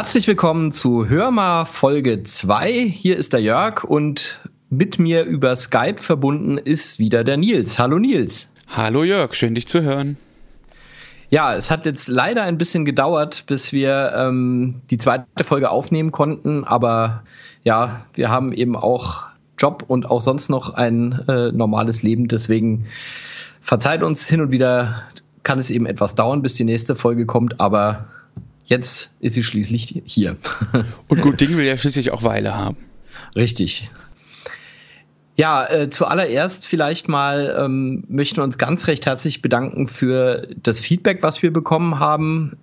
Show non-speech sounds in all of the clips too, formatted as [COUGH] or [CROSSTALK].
Herzlich willkommen zu Hörma Folge 2. Hier ist der Jörg und mit mir über Skype verbunden ist wieder der Nils. Hallo Nils. Hallo Jörg, schön dich zu hören. Ja, es hat jetzt leider ein bisschen gedauert, bis wir ähm, die zweite Folge aufnehmen konnten, aber ja, wir haben eben auch Job und auch sonst noch ein äh, normales Leben, deswegen verzeiht uns hin und wieder kann es eben etwas dauern, bis die nächste Folge kommt, aber jetzt ist sie schließlich hier. Und gut [LAUGHS] Ding will ja schließlich auch Weile haben. Richtig. Ja, äh, zuallererst vielleicht mal ähm, möchten wir uns ganz recht herzlich bedanken für das Feedback, was wir bekommen haben.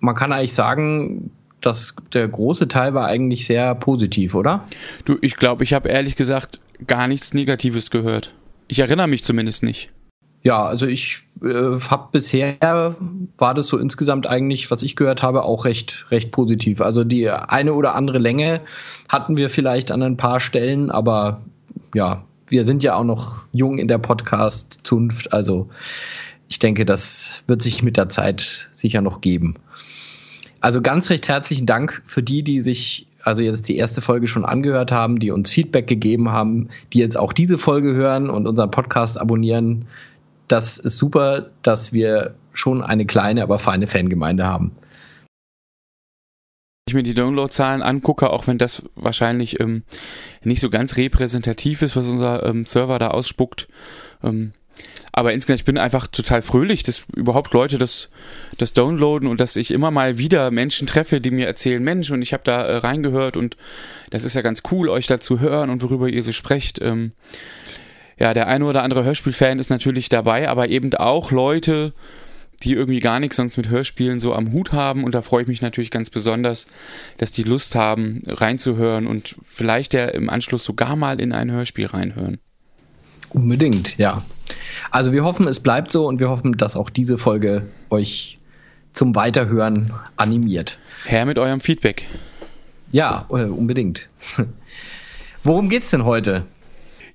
Man kann eigentlich sagen, dass der große Teil war eigentlich sehr positiv, oder? Du, ich glaube, ich habe ehrlich gesagt gar nichts Negatives gehört. Ich erinnere mich zumindest nicht. Ja, also ich äh, habe bisher war das so insgesamt eigentlich, was ich gehört habe, auch recht recht positiv. Also die eine oder andere Länge hatten wir vielleicht an ein paar Stellen, aber ja, wir sind ja auch noch jung in der Podcast-Zunft, also ich denke, das wird sich mit der Zeit sicher noch geben. Also ganz recht herzlichen Dank für die, die sich also jetzt die erste Folge schon angehört haben, die uns Feedback gegeben haben, die jetzt auch diese Folge hören und unseren Podcast abonnieren. Das ist super, dass wir schon eine kleine, aber feine Fangemeinde haben ich mir die Downloadzahlen angucke, auch wenn das wahrscheinlich ähm, nicht so ganz repräsentativ ist, was unser ähm, Server da ausspuckt. Ähm, aber insgesamt, ich bin einfach total fröhlich, dass überhaupt Leute das, das downloaden und dass ich immer mal wieder Menschen treffe, die mir erzählen, Mensch, und ich habe da äh, reingehört und das ist ja ganz cool, euch da zu hören und worüber ihr so sprecht. Ähm, ja, der eine oder andere Hörspielfan ist natürlich dabei, aber eben auch Leute, die irgendwie gar nichts sonst mit Hörspielen so am Hut haben. Und da freue ich mich natürlich ganz besonders, dass die Lust haben, reinzuhören und vielleicht ja im Anschluss sogar mal in ein Hörspiel reinhören. Unbedingt, ja. Also wir hoffen, es bleibt so und wir hoffen, dass auch diese Folge euch zum Weiterhören animiert. Her mit eurem Feedback. Ja, äh, unbedingt. [LAUGHS] Worum geht's denn heute?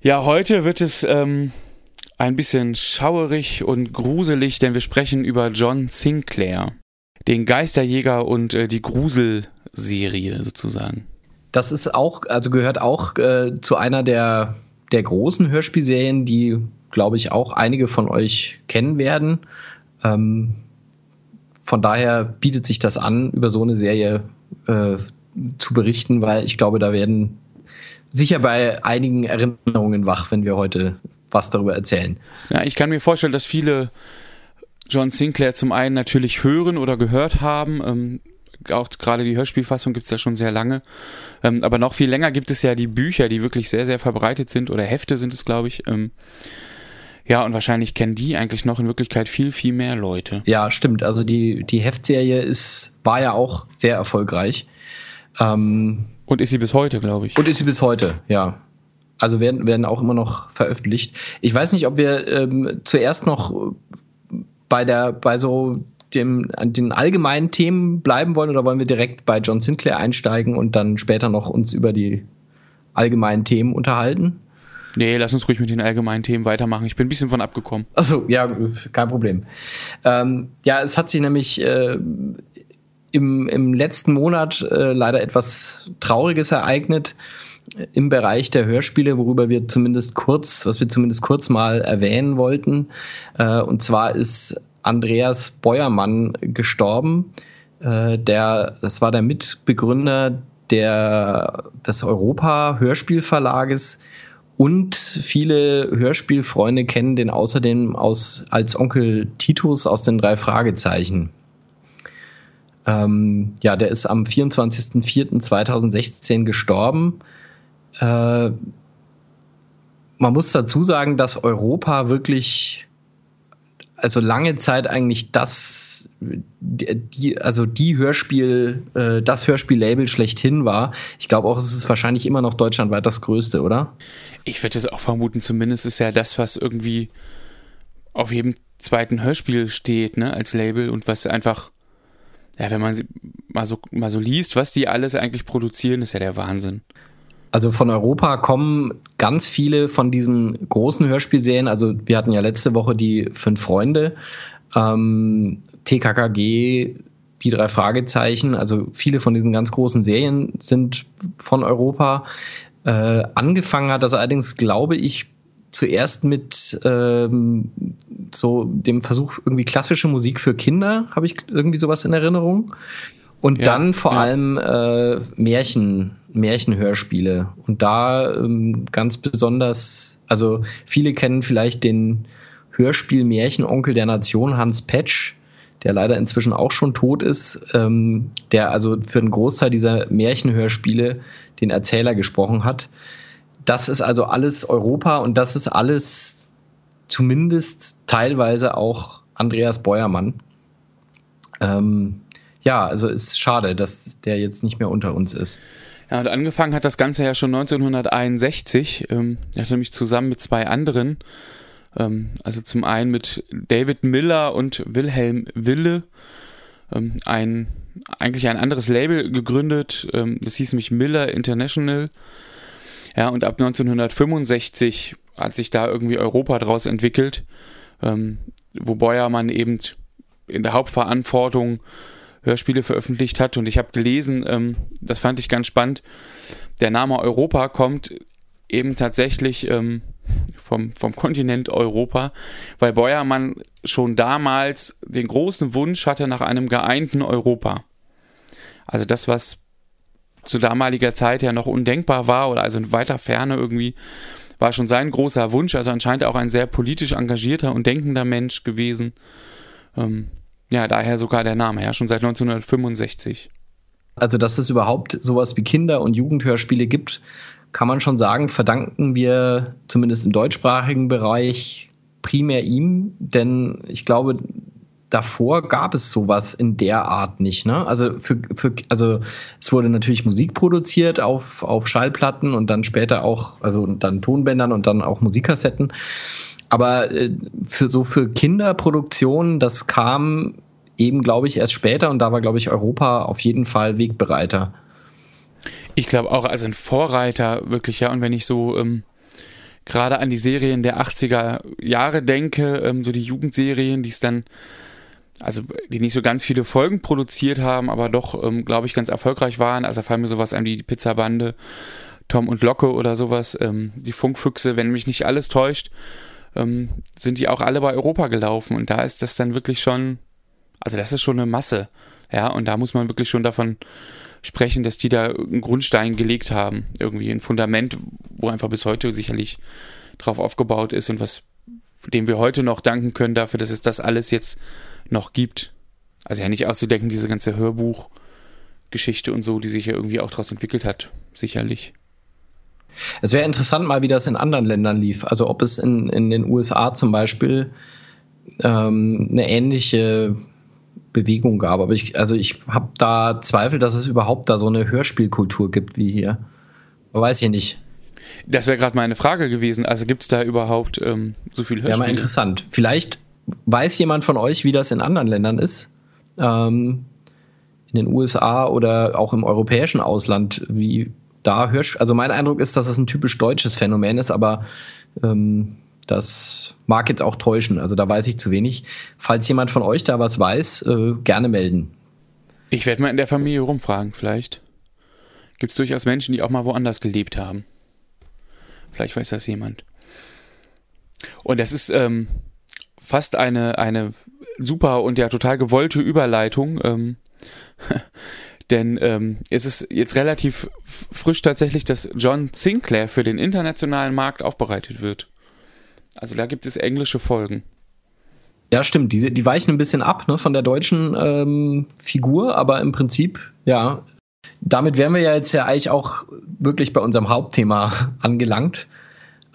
Ja, heute wird es ähm, ein bisschen schauerig und gruselig, denn wir sprechen über John Sinclair, den Geisterjäger und äh, die Gruselserie sozusagen. Das ist auch, also gehört auch äh, zu einer der, der großen Hörspielserien, die, glaube ich, auch einige von euch kennen werden. Ähm, von daher bietet sich das an, über so eine Serie äh, zu berichten, weil ich glaube, da werden sicher bei einigen Erinnerungen wach, wenn wir heute was darüber erzählen. Ja, ich kann mir vorstellen, dass viele John Sinclair zum einen natürlich hören oder gehört haben. Ähm, auch gerade die Hörspielfassung gibt es ja schon sehr lange. Ähm, aber noch viel länger gibt es ja die Bücher, die wirklich sehr, sehr verbreitet sind. Oder Hefte sind es, glaube ich. Ähm, ja, und wahrscheinlich kennen die eigentlich noch in Wirklichkeit viel, viel mehr Leute. Ja, stimmt. Also die, die Heftserie ist, war ja auch sehr erfolgreich. Ähm, und ist sie bis heute, glaube ich. Und ist sie bis heute, ja. Also werden, werden auch immer noch veröffentlicht. Ich weiß nicht, ob wir ähm, zuerst noch bei der, bei so dem, den allgemeinen Themen bleiben wollen oder wollen wir direkt bei John Sinclair einsteigen und dann später noch uns über die allgemeinen Themen unterhalten? Nee, lass uns ruhig mit den allgemeinen Themen weitermachen. Ich bin ein bisschen von abgekommen. Achso, ja, kein Problem. Ähm, ja, es hat sich nämlich äh, im, im letzten Monat äh, leider etwas Trauriges ereignet im Bereich der Hörspiele, worüber wir zumindest kurz, was wir zumindest kurz mal erwähnen wollten. Äh, und zwar ist Andreas Beuermann gestorben. Äh, der, das war der Mitbegründer der, des Europa-Hörspielverlages und viele Hörspielfreunde kennen den außerdem aus, als Onkel Titus aus den drei Fragezeichen. Ähm, ja, der ist am 24.04.2016 gestorben. Äh, man muss dazu sagen, dass Europa wirklich also lange Zeit eigentlich das die, also die Hörspiel äh, das Hörspiellabel schlechthin war. Ich glaube auch, es ist wahrscheinlich immer noch deutschlandweit das größte, oder? Ich würde es auch vermuten, zumindest ist ja das, was irgendwie auf jedem zweiten Hörspiel steht, ne, als Label und was einfach ja, wenn man mal so mal so liest, was die alles eigentlich produzieren, ist ja der Wahnsinn. Also von Europa kommen ganz viele von diesen großen Hörspielserien. Also wir hatten ja letzte Woche die Fünf Freunde, ähm, TKKG, die drei Fragezeichen, also viele von diesen ganz großen Serien sind von Europa. Äh, angefangen hat das allerdings, glaube ich, zuerst mit ähm, so dem Versuch, irgendwie klassische Musik für Kinder, habe ich irgendwie sowas in Erinnerung. Und ja, dann vor ja. allem äh, Märchen, Märchenhörspiele. Und da ähm, ganz besonders, also viele kennen vielleicht den Hörspiel Märchenonkel der Nation Hans Petsch, der leider inzwischen auch schon tot ist, ähm, der also für einen Großteil dieser Märchenhörspiele den Erzähler gesprochen hat. Das ist also alles Europa und das ist alles zumindest teilweise auch Andreas Beuermann. Ähm, ja, also ist schade, dass der jetzt nicht mehr unter uns ist. Ja, und angefangen hat das Ganze ja schon 1961. Ähm, er hat nämlich zusammen mit zwei anderen, ähm, also zum einen mit David Miller und Wilhelm Wille, ähm, ein eigentlich ein anderes Label gegründet. Ähm, das hieß nämlich Miller International. Ja, und ab 1965 hat sich da irgendwie Europa draus entwickelt, ähm, wo Beuermann eben in der Hauptverantwortung Hörspiele veröffentlicht hat. Und ich habe gelesen, ähm, das fand ich ganz spannend, der Name Europa kommt eben tatsächlich ähm, vom, vom Kontinent Europa, weil Beuermann schon damals den großen Wunsch hatte nach einem geeinten Europa. Also das, was zu damaliger Zeit ja noch undenkbar war oder also in weiter Ferne irgendwie, war schon sein großer Wunsch. Also anscheinend auch ein sehr politisch engagierter und denkender Mensch gewesen. Ähm, ja, daher sogar der Name, ja, schon seit 1965. Also, dass es überhaupt sowas wie Kinder- und Jugendhörspiele gibt, kann man schon sagen, verdanken wir zumindest im deutschsprachigen Bereich primär ihm, denn ich glaube, davor gab es sowas in der Art nicht. Ne? Also, für, für, also es wurde natürlich Musik produziert auf, auf Schallplatten und dann später auch, also dann Tonbändern und dann auch Musikkassetten. Aber äh, für so für Kinderproduktionen, das kam eben, glaube ich, erst später und da war, glaube ich, Europa auf jeden Fall Wegbereiter. Ich glaube auch, also ein Vorreiter wirklich, ja. Und wenn ich so ähm, gerade an die Serien der 80er Jahre denke, ähm, so die Jugendserien, die es dann also die nicht so ganz viele Folgen produziert haben, aber doch, ähm, glaube ich, ganz erfolgreich waren. Also fallen mir sowas an wie die Pizzabande, Tom und Locke oder sowas, ähm, die Funkfüchse, wenn mich nicht alles täuscht, ähm, sind die auch alle bei Europa gelaufen. Und da ist das dann wirklich schon, also das ist schon eine Masse. Ja, und da muss man wirklich schon davon sprechen, dass die da einen Grundstein gelegt haben. Irgendwie ein Fundament, wo einfach bis heute sicherlich drauf aufgebaut ist und was, dem wir heute noch danken können dafür, dass es das alles jetzt noch gibt. Also ja nicht auszudenken, diese ganze Hörbuchgeschichte und so, die sich ja irgendwie auch daraus entwickelt hat, sicherlich. Es wäre interessant mal, wie das in anderen Ländern lief. Also ob es in, in den USA zum Beispiel ähm, eine ähnliche Bewegung gab. Aber ich, also ich habe da Zweifel, dass es überhaupt da so eine Hörspielkultur gibt wie hier. Weiß ich nicht. Das wäre gerade meine Frage gewesen. Also gibt es da überhaupt ähm, so viel Hörspiele? Ja, mal interessant. Vielleicht weiß jemand von euch, wie das in anderen Ländern ist? Ähm, in den USA oder auch im europäischen Ausland, wie da hörst Also mein Eindruck ist, dass es ein typisch deutsches Phänomen ist, aber ähm, das mag jetzt auch täuschen. Also da weiß ich zu wenig. Falls jemand von euch da was weiß, äh, gerne melden. Ich werde mal in der Familie rumfragen, vielleicht. Gibt es durchaus Menschen, die auch mal woanders gelebt haben. Vielleicht weiß das jemand. Und das ist, ähm, fast eine, eine super und ja total gewollte Überleitung. Ähm, [LAUGHS] denn ähm, es ist jetzt relativ frisch tatsächlich, dass John Sinclair für den internationalen Markt aufbereitet wird. Also da gibt es englische Folgen. Ja, stimmt. Die, die weichen ein bisschen ab ne, von der deutschen ähm, Figur, aber im Prinzip, ja, damit wären wir ja jetzt ja eigentlich auch wirklich bei unserem Hauptthema [LAUGHS] angelangt.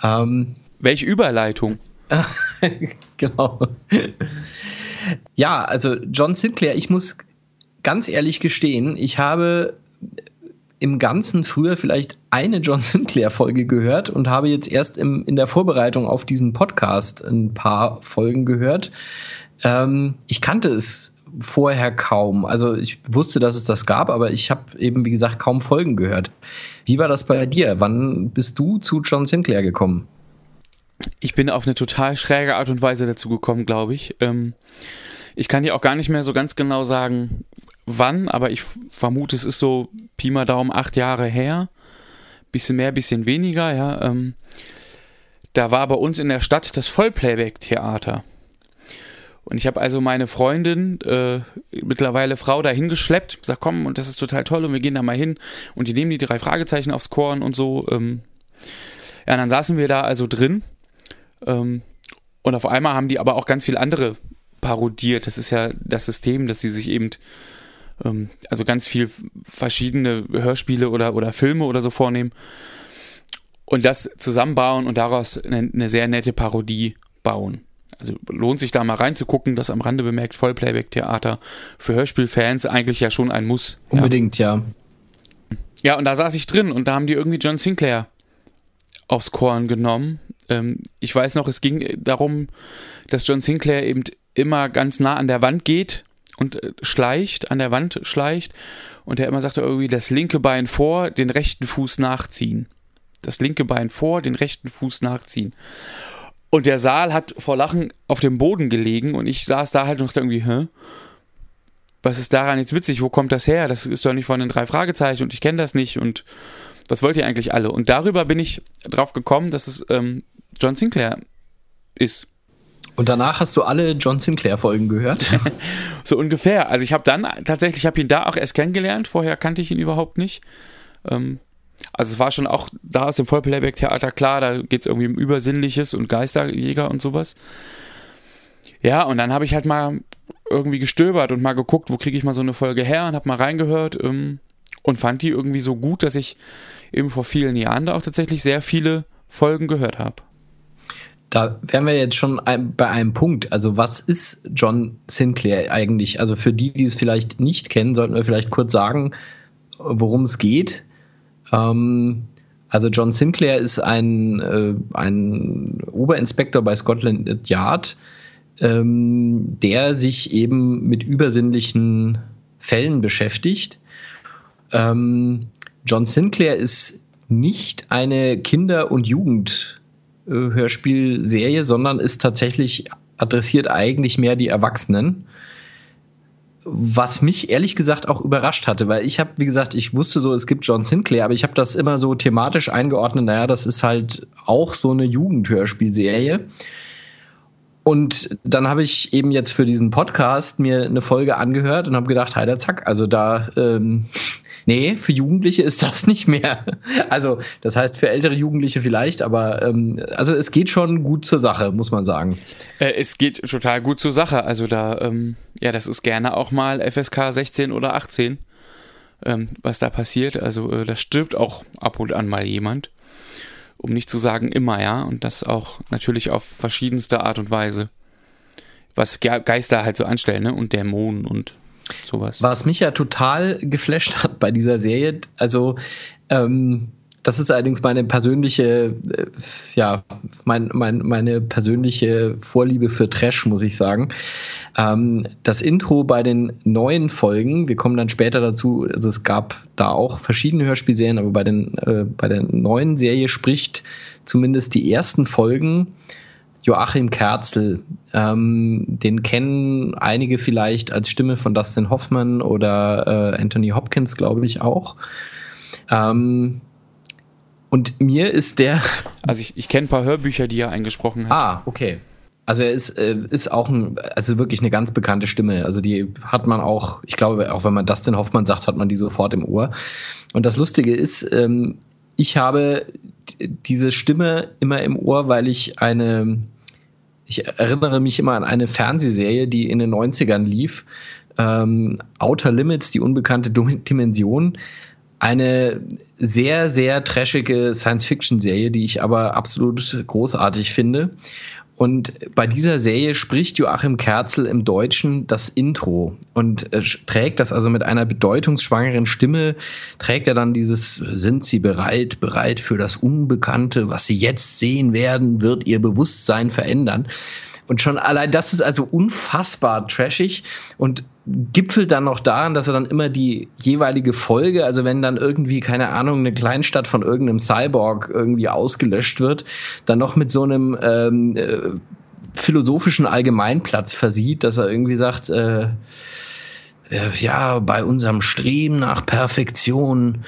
Ähm, Welche Überleitung? [LAUGHS] genau. Ja, also John Sinclair, ich muss ganz ehrlich gestehen, ich habe im Ganzen früher vielleicht eine John Sinclair-Folge gehört und habe jetzt erst im, in der Vorbereitung auf diesen Podcast ein paar Folgen gehört. Ähm, ich kannte es vorher kaum. Also ich wusste, dass es das gab, aber ich habe eben, wie gesagt, kaum Folgen gehört. Wie war das bei dir? Wann bist du zu John Sinclair gekommen? Ich bin auf eine total schräge Art und Weise dazu gekommen, glaube ich. Ähm, ich kann dir auch gar nicht mehr so ganz genau sagen, wann, aber ich vermute, es ist so Pi mal Daumen acht Jahre her. Bisschen mehr, bisschen weniger, ja. Ähm, da war bei uns in der Stadt das Vollplayback-Theater. Und ich habe also meine Freundin, äh, mittlerweile Frau, dahin geschleppt, gesagt, komm, und das ist total toll und wir gehen da mal hin. Und die nehmen die drei Fragezeichen aufs Korn und so. Ähm. Ja, und dann saßen wir da also drin. Ähm, und auf einmal haben die aber auch ganz viel andere parodiert. Das ist ja das System, dass sie sich eben ähm, also ganz viel verschiedene Hörspiele oder, oder Filme oder so vornehmen und das zusammenbauen und daraus eine, eine sehr nette Parodie bauen. Also lohnt sich da mal reinzugucken, das am Rande bemerkt, Vollplayback-Theater für Hörspielfans eigentlich ja schon ein Muss. Unbedingt, ja. ja. Ja, und da saß ich drin und da haben die irgendwie John Sinclair aufs Korn genommen. Ähm, ich weiß noch, es ging darum, dass John Sinclair eben immer ganz nah an der Wand geht und äh, schleicht, an der Wand schleicht und er immer sagte irgendwie das linke Bein vor, den rechten Fuß nachziehen. Das linke Bein vor, den rechten Fuß nachziehen. Und der Saal hat vor Lachen auf dem Boden gelegen und ich saß da halt und dachte irgendwie, hä? Was ist daran jetzt witzig? Wo kommt das her? Das ist doch nicht von den drei Fragezeichen und ich kenne das nicht und was wollt ihr eigentlich alle? Und darüber bin ich drauf gekommen, dass es ähm, John Sinclair ist. Und danach hast du alle John Sinclair-Folgen gehört? [LAUGHS] [LAUGHS] so ungefähr. Also ich habe dann tatsächlich, ich habe ihn da auch erst kennengelernt. Vorher kannte ich ihn überhaupt nicht. Ähm, also es war schon auch da aus dem Vollplayback-Theater klar, da geht es irgendwie um Übersinnliches und Geisterjäger und sowas. Ja, und dann habe ich halt mal irgendwie gestöbert und mal geguckt, wo kriege ich mal so eine Folge her und habe mal reingehört ähm, und fand die irgendwie so gut, dass ich eben vor vielen Jahren da auch tatsächlich sehr viele Folgen gehört habe. Da wären wir jetzt schon bei einem Punkt. Also, was ist John Sinclair eigentlich? Also, für die, die es vielleicht nicht kennen, sollten wir vielleicht kurz sagen, worum es geht. Ähm, also, John Sinclair ist ein, äh, ein Oberinspektor bei Scotland Yard, ähm, der sich eben mit übersinnlichen Fällen beschäftigt. Ähm, John Sinclair ist nicht eine Kinder- und Jugend- Hörspielserie, sondern ist tatsächlich adressiert eigentlich mehr die Erwachsenen. Was mich ehrlich gesagt auch überrascht hatte, weil ich habe, wie gesagt, ich wusste so, es gibt John Sinclair, aber ich habe das immer so thematisch eingeordnet, naja, das ist halt auch so eine Jugendhörspielserie. Und dann habe ich eben jetzt für diesen Podcast mir eine Folge angehört und habe gedacht, heider zack, also da ähm, Nee, für Jugendliche ist das nicht mehr. Also, das heißt für ältere Jugendliche vielleicht, aber ähm, also es geht schon gut zur Sache, muss man sagen. Äh, es geht total gut zur Sache. Also da, ähm, ja, das ist gerne auch mal FSK 16 oder 18, ähm, was da passiert. Also äh, da stirbt auch ab und an mal jemand. Um nicht zu sagen immer, ja. Und das auch natürlich auf verschiedenste Art und Weise. Was Geister halt so anstellen, ne? Und Dämonen und sowas. Was mich ja total geflasht hat bei dieser Serie, also ähm, das ist allerdings meine persönliche, äh, ja, mein, mein, meine persönliche Vorliebe für Trash, muss ich sagen. Ähm, das Intro bei den neuen Folgen, wir kommen dann später dazu, also es gab da auch verschiedene Hörspielserien, aber bei, den, äh, bei der neuen Serie spricht zumindest die ersten Folgen Joachim Kerzel. Ähm, den kennen einige vielleicht als Stimme von Dustin Hoffman oder äh, Anthony Hopkins, glaube ich auch. Ähm, und mir ist der. [LAUGHS] Also ich, ich kenne ein paar Hörbücher, die er eingesprochen hat. Ah, okay. Also er ist, äh, ist auch ein, also wirklich eine ganz bekannte Stimme. Also die hat man auch, ich glaube, auch wenn man Dustin Hoffmann sagt, hat man die sofort im Ohr. Und das Lustige ist, ähm, ich habe diese Stimme immer im Ohr, weil ich eine, ich erinnere mich immer an eine Fernsehserie, die in den 90ern lief, ähm, Outer Limits, die unbekannte Dimension. Eine sehr, sehr trashige Science-Fiction-Serie, die ich aber absolut großartig finde. Und bei dieser Serie spricht Joachim Kerzel im Deutschen das Intro und äh, trägt das also mit einer bedeutungsschwangeren Stimme, trägt er dann dieses, sind Sie bereit, bereit für das Unbekannte, was Sie jetzt sehen werden, wird Ihr Bewusstsein verändern. Und schon allein das ist also unfassbar trashig und gipfelt dann noch daran, dass er dann immer die jeweilige Folge, also wenn dann irgendwie, keine Ahnung, eine Kleinstadt von irgendeinem Cyborg irgendwie ausgelöscht wird, dann noch mit so einem ähm, äh, philosophischen Allgemeinplatz versieht, dass er irgendwie sagt, äh, äh, ja, bei unserem Streben nach Perfektion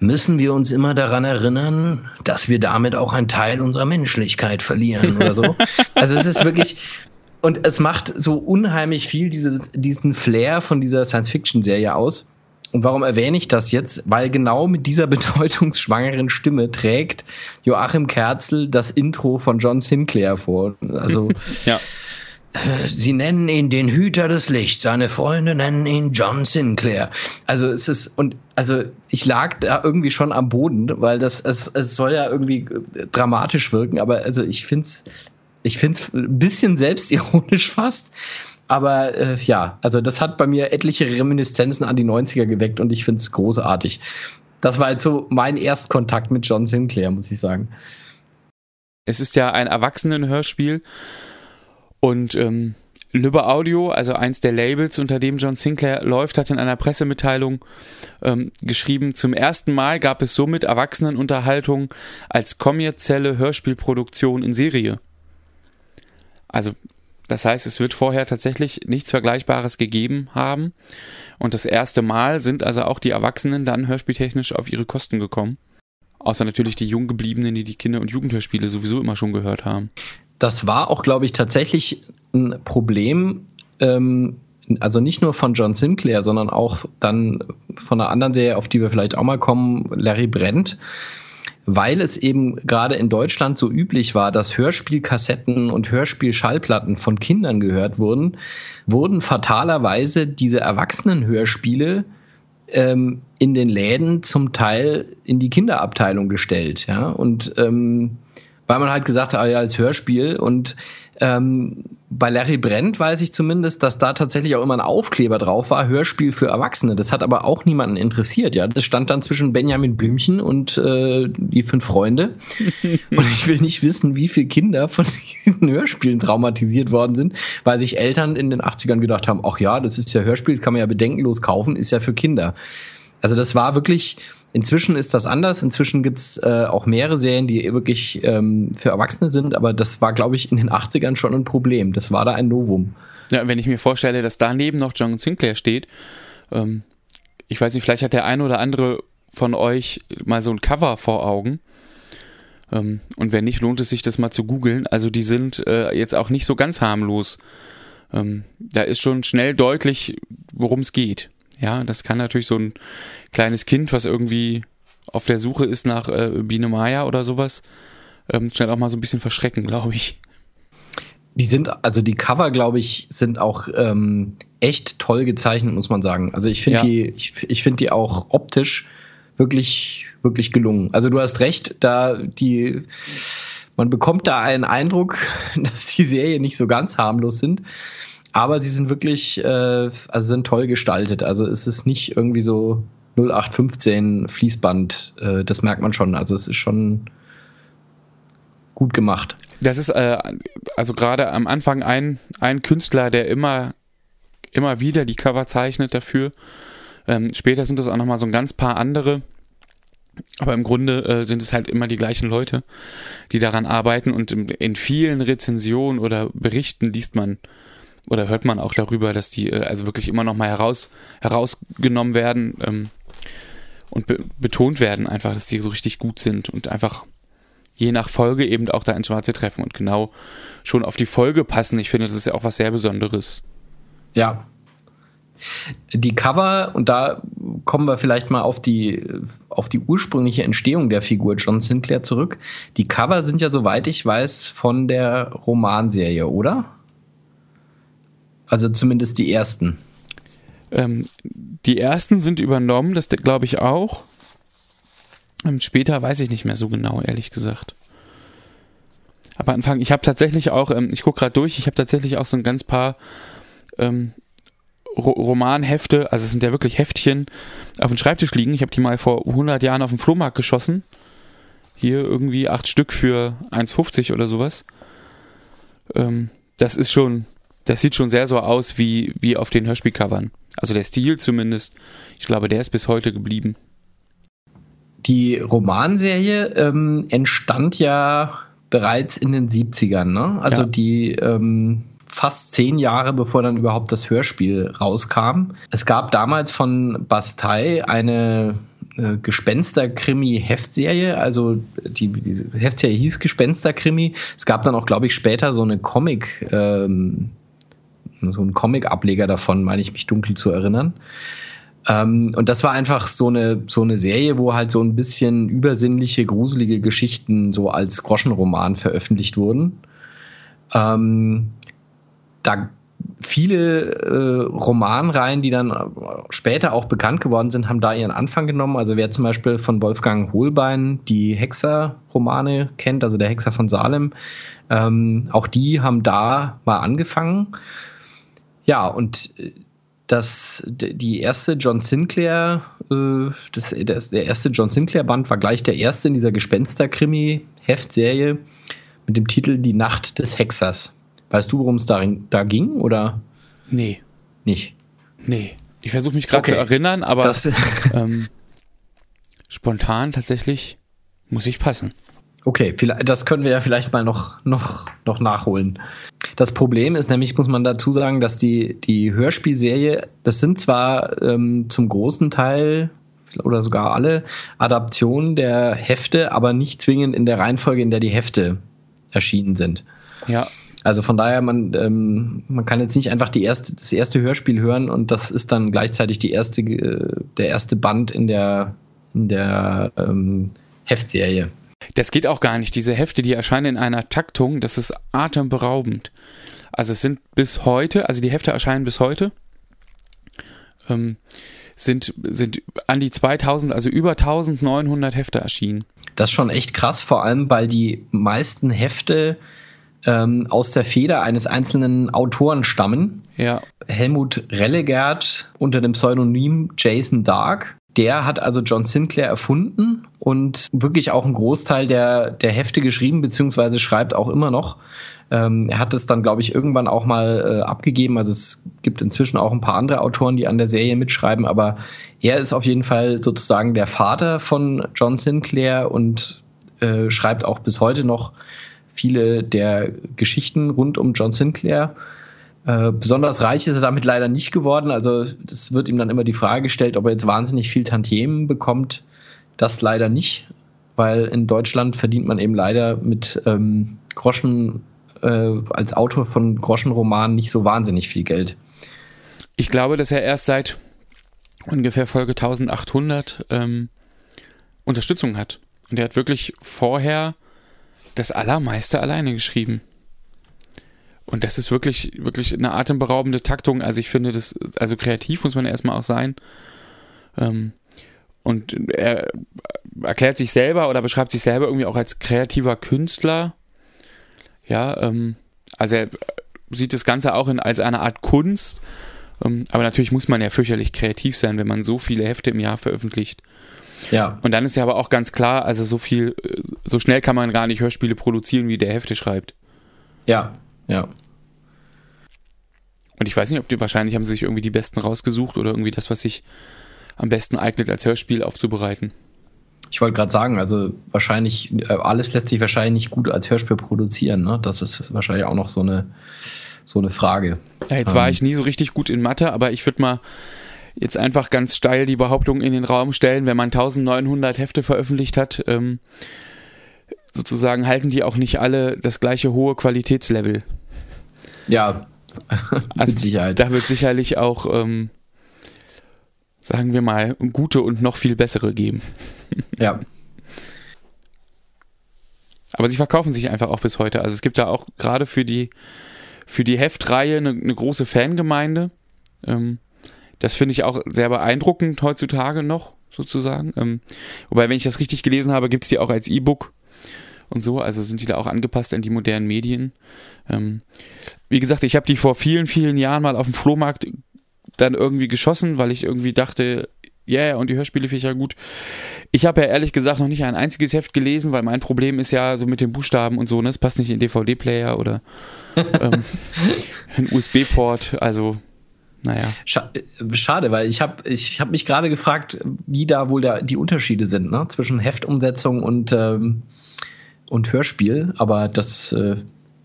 müssen wir uns immer daran erinnern, dass wir damit auch einen Teil unserer Menschlichkeit verlieren oder so. [LAUGHS] also es ist wirklich, und es macht so unheimlich viel diese, diesen Flair von dieser Science-Fiction-Serie aus. Und warum erwähne ich das jetzt? Weil genau mit dieser [LAUGHS] bedeutungsschwangeren Stimme trägt Joachim Kerzel das Intro von John Sinclair vor. Also [LAUGHS] ja. Sie nennen ihn den Hüter des Lichts, seine Freunde nennen ihn John Sinclair. Also es ist, und also ich lag da irgendwie schon am Boden, weil das, es, es soll ja irgendwie dramatisch wirken, aber also ich find's, ich find's ein bisschen selbstironisch [LAUGHS] fast. Aber äh, ja, also das hat bei mir etliche Reminiszenzen an die 90er geweckt und ich find's großartig. Das war jetzt so mein Erstkontakt mit John Sinclair, muss ich sagen. Es ist ja ein Erwachsenenhörspiel und ähm, Lübbe Audio, also eins der Labels, unter dem John Sinclair läuft, hat in einer Pressemitteilung ähm, geschrieben, zum ersten Mal gab es somit Erwachsenenunterhaltung als kommerzielle Hörspielproduktion in Serie. Also das heißt, es wird vorher tatsächlich nichts Vergleichbares gegeben haben. Und das erste Mal sind also auch die Erwachsenen dann hörspieltechnisch auf ihre Kosten gekommen. Außer natürlich die Junggebliebenen, die die Kinder- und Jugendhörspiele sowieso immer schon gehört haben das war auch, glaube ich, tatsächlich ein Problem, ähm, also nicht nur von John Sinclair, sondern auch dann von einer anderen Serie, auf die wir vielleicht auch mal kommen, Larry Brent, weil es eben gerade in Deutschland so üblich war, dass Hörspielkassetten und Hörspielschallplatten von Kindern gehört wurden, wurden fatalerweise diese Erwachsenenhörspiele ähm, in den Läden zum Teil in die Kinderabteilung gestellt, ja und ähm, weil man halt gesagt hat, ah ja, als Hörspiel. Und ähm, bei Larry Brent weiß ich zumindest, dass da tatsächlich auch immer ein Aufkleber drauf war, Hörspiel für Erwachsene. Das hat aber auch niemanden interessiert, ja. Das stand dann zwischen Benjamin Blümchen und äh, die fünf Freunde. [LAUGHS] und ich will nicht wissen, wie viele Kinder von diesen Hörspielen traumatisiert worden sind, weil sich Eltern in den 80ern gedacht haben, ach ja, das ist ja Hörspiel, kann man ja bedenkenlos kaufen, ist ja für Kinder. Also das war wirklich Inzwischen ist das anders. Inzwischen gibt's äh, auch mehrere Serien, die wirklich ähm, für Erwachsene sind, aber das war, glaube ich, in den 80ern schon ein Problem. Das war da ein Novum. Ja, wenn ich mir vorstelle, dass daneben noch John Sinclair steht, ähm, ich weiß nicht, vielleicht hat der eine oder andere von euch mal so ein Cover vor Augen. Ähm, und wenn nicht, lohnt es sich, das mal zu googeln. Also die sind äh, jetzt auch nicht so ganz harmlos. Ähm, da ist schon schnell deutlich, worum es geht. Ja, das kann natürlich so ein kleines Kind, was irgendwie auf der Suche ist nach äh, Biene Maya oder sowas, ähm, schnell auch mal so ein bisschen verschrecken, glaube ich. Die sind, also die Cover, glaube ich, sind auch ähm, echt toll gezeichnet, muss man sagen. Also ich finde ja. die, ich, ich finde die auch optisch wirklich, wirklich gelungen. Also du hast recht, da die, man bekommt da einen Eindruck, [LAUGHS] dass die Serie nicht so ganz harmlos sind. Aber sie sind wirklich, äh, also sind toll gestaltet. Also es ist nicht irgendwie so 0815 Fließband. Äh, das merkt man schon. Also es ist schon gut gemacht. Das ist äh, also gerade am Anfang ein, ein Künstler, der immer, immer wieder die Cover zeichnet dafür. Ähm, später sind das auch nochmal so ein ganz paar andere. Aber im Grunde äh, sind es halt immer die gleichen Leute, die daran arbeiten und in, in vielen Rezensionen oder Berichten liest man oder hört man auch darüber, dass die äh, also wirklich immer noch mal heraus, herausgenommen werden ähm, und be betont werden einfach, dass die so richtig gut sind und einfach je nach Folge eben auch da ins Schwarze treffen und genau schon auf die Folge passen. Ich finde, das ist ja auch was sehr Besonderes. Ja. Die Cover, und da kommen wir vielleicht mal auf die, auf die ursprüngliche Entstehung der Figur John Sinclair zurück. Die Cover sind ja, soweit ich weiß, von der Romanserie, oder? Also zumindest die ersten. Ähm, die ersten sind übernommen, das glaube ich auch. Ähm, später weiß ich nicht mehr so genau, ehrlich gesagt. Aber Anfang, ich habe tatsächlich auch, ähm, ich gucke gerade durch, ich habe tatsächlich auch so ein ganz paar ähm, Ro Romanhefte, also es sind ja wirklich Heftchen, auf dem Schreibtisch liegen. Ich habe die mal vor 100 Jahren auf dem Flohmarkt geschossen. Hier irgendwie acht Stück für 1,50 oder sowas. Ähm, das ist schon, das sieht schon sehr so aus wie, wie auf den Hörspielcovern. Also der Stil zumindest. Ich glaube, der ist bis heute geblieben. Die Romanserie ähm, entstand ja bereits in den 70ern, ne? Also ja. die ähm, fast zehn Jahre, bevor dann überhaupt das Hörspiel rauskam. Es gab damals von Bastei eine äh, Gespenster-Krimi-Heftserie. Also die, die Heftserie hieß Gespenster-Krimi. Es gab dann auch, glaube ich, später so eine Comic, ähm, so einen Comic-Ableger davon, meine ich mich dunkel zu erinnern. Ähm, und das war einfach so eine, so eine Serie, wo halt so ein bisschen übersinnliche, gruselige Geschichten so als Groschenroman veröffentlicht wurden. Ähm, da viele äh, Romanreihen, die dann später auch bekannt geworden sind, haben da ihren Anfang genommen. Also wer zum Beispiel von Wolfgang Holbein die Hexer-Romane kennt, also der Hexer von Salem, ähm, auch die haben da mal angefangen. Ja, und äh, das, die erste John Sinclair, äh, das, das, der erste John Sinclair-Band war gleich der erste in dieser Gespenster-Krimi-Heftserie mit dem Titel Die Nacht des Hexers. Weißt du, worum es da, da ging, oder? Nee. Nicht? Nee. Ich versuche mich gerade okay. zu erinnern, aber das, [LAUGHS] ähm, spontan tatsächlich muss ich passen. Okay, das können wir ja vielleicht mal noch, noch, noch nachholen. Das Problem ist nämlich, muss man dazu sagen, dass die, die Hörspielserie, das sind zwar ähm, zum großen Teil oder sogar alle Adaptionen der Hefte, aber nicht zwingend in der Reihenfolge, in der die Hefte erschienen sind. Ja. Also von daher, man, ähm, man kann jetzt nicht einfach die erste, das erste Hörspiel hören und das ist dann gleichzeitig die erste, äh, der erste Band in der, in der ähm, Heftserie. Das geht auch gar nicht. Diese Hefte, die erscheinen in einer Taktung, das ist atemberaubend. Also es sind bis heute, also die Hefte erscheinen bis heute, ähm, sind, sind an die 2000, also über 1900 Hefte erschienen. Das ist schon echt krass, vor allem weil die meisten Hefte ähm, aus der Feder eines einzelnen Autoren stammen. Ja. Helmut Rellegert unter dem Pseudonym Jason Dark. Der hat also John Sinclair erfunden und wirklich auch einen Großteil der, der Hefte geschrieben, beziehungsweise schreibt auch immer noch. Ähm, er hat es dann, glaube ich, irgendwann auch mal äh, abgegeben. Also es gibt inzwischen auch ein paar andere Autoren, die an der Serie mitschreiben, aber er ist auf jeden Fall sozusagen der Vater von John Sinclair und äh, schreibt auch bis heute noch viele der Geschichten rund um John Sinclair. Äh, besonders reich ist er damit leider nicht geworden. Also es wird ihm dann immer die Frage gestellt, ob er jetzt wahnsinnig viel Tantiemen bekommt. Das leider nicht, weil in Deutschland verdient man eben leider mit ähm, Groschen äh, als Autor von Groschenromanen nicht so wahnsinnig viel Geld. Ich glaube, dass er erst seit ungefähr Folge 1800 ähm, Unterstützung hat. Und er hat wirklich vorher das Allermeiste alleine geschrieben. Und das ist wirklich, wirklich eine atemberaubende Taktung. Also ich finde das, also kreativ muss man erstmal auch sein. Ähm, und er erklärt sich selber oder beschreibt sich selber irgendwie auch als kreativer Künstler. Ja, ähm, also er sieht das Ganze auch in, als eine Art Kunst. Ähm, aber natürlich muss man ja fürchterlich kreativ sein, wenn man so viele Hefte im Jahr veröffentlicht. Ja. Und dann ist ja aber auch ganz klar, also so viel, so schnell kann man gar nicht Hörspiele produzieren, wie der Hefte schreibt. Ja, ja. Und ich weiß nicht, ob die, wahrscheinlich haben sie sich irgendwie die besten rausgesucht oder irgendwie das, was sich am besten eignet, als Hörspiel aufzubereiten. Ich wollte gerade sagen, also wahrscheinlich, äh, alles lässt sich wahrscheinlich nicht gut als Hörspiel produzieren, ne? Das ist wahrscheinlich auch noch so eine, so eine Frage. Ja, jetzt war ähm. ich nie so richtig gut in Mathe, aber ich würde mal jetzt einfach ganz steil die Behauptung in den Raum stellen, wenn man 1900 Hefte veröffentlicht hat, ähm, sozusagen halten die auch nicht alle das gleiche hohe Qualitätslevel. Ja, [LAUGHS] also, Sicherheit. Da wird sicherlich auch, ähm, sagen wir mal, gute und noch viel bessere geben. Ja. Aber sie verkaufen sich einfach auch bis heute. Also es gibt da auch gerade für die, für die Heftreihe eine, eine große Fangemeinde. Ähm, das finde ich auch sehr beeindruckend heutzutage noch, sozusagen. Ähm, wobei, wenn ich das richtig gelesen habe, gibt es die auch als E-Book und so. Also sind die da auch angepasst an die modernen Medien. Ähm, wie gesagt, ich habe die vor vielen, vielen Jahren mal auf dem Flohmarkt dann irgendwie geschossen, weil ich irgendwie dachte, ja, yeah, und die Hörspiele finde ich ja gut. Ich habe ja ehrlich gesagt noch nicht ein einziges Heft gelesen, weil mein Problem ist ja so mit den Buchstaben und so, ne? Es passt nicht in DVD-Player oder ähm, [LAUGHS] ein USB-Port. Also naja. Schade, weil ich habe ich hab mich gerade gefragt, wie da wohl der, die Unterschiede sind ne? zwischen Heftumsetzung und, ähm, und Hörspiel. Aber das, äh,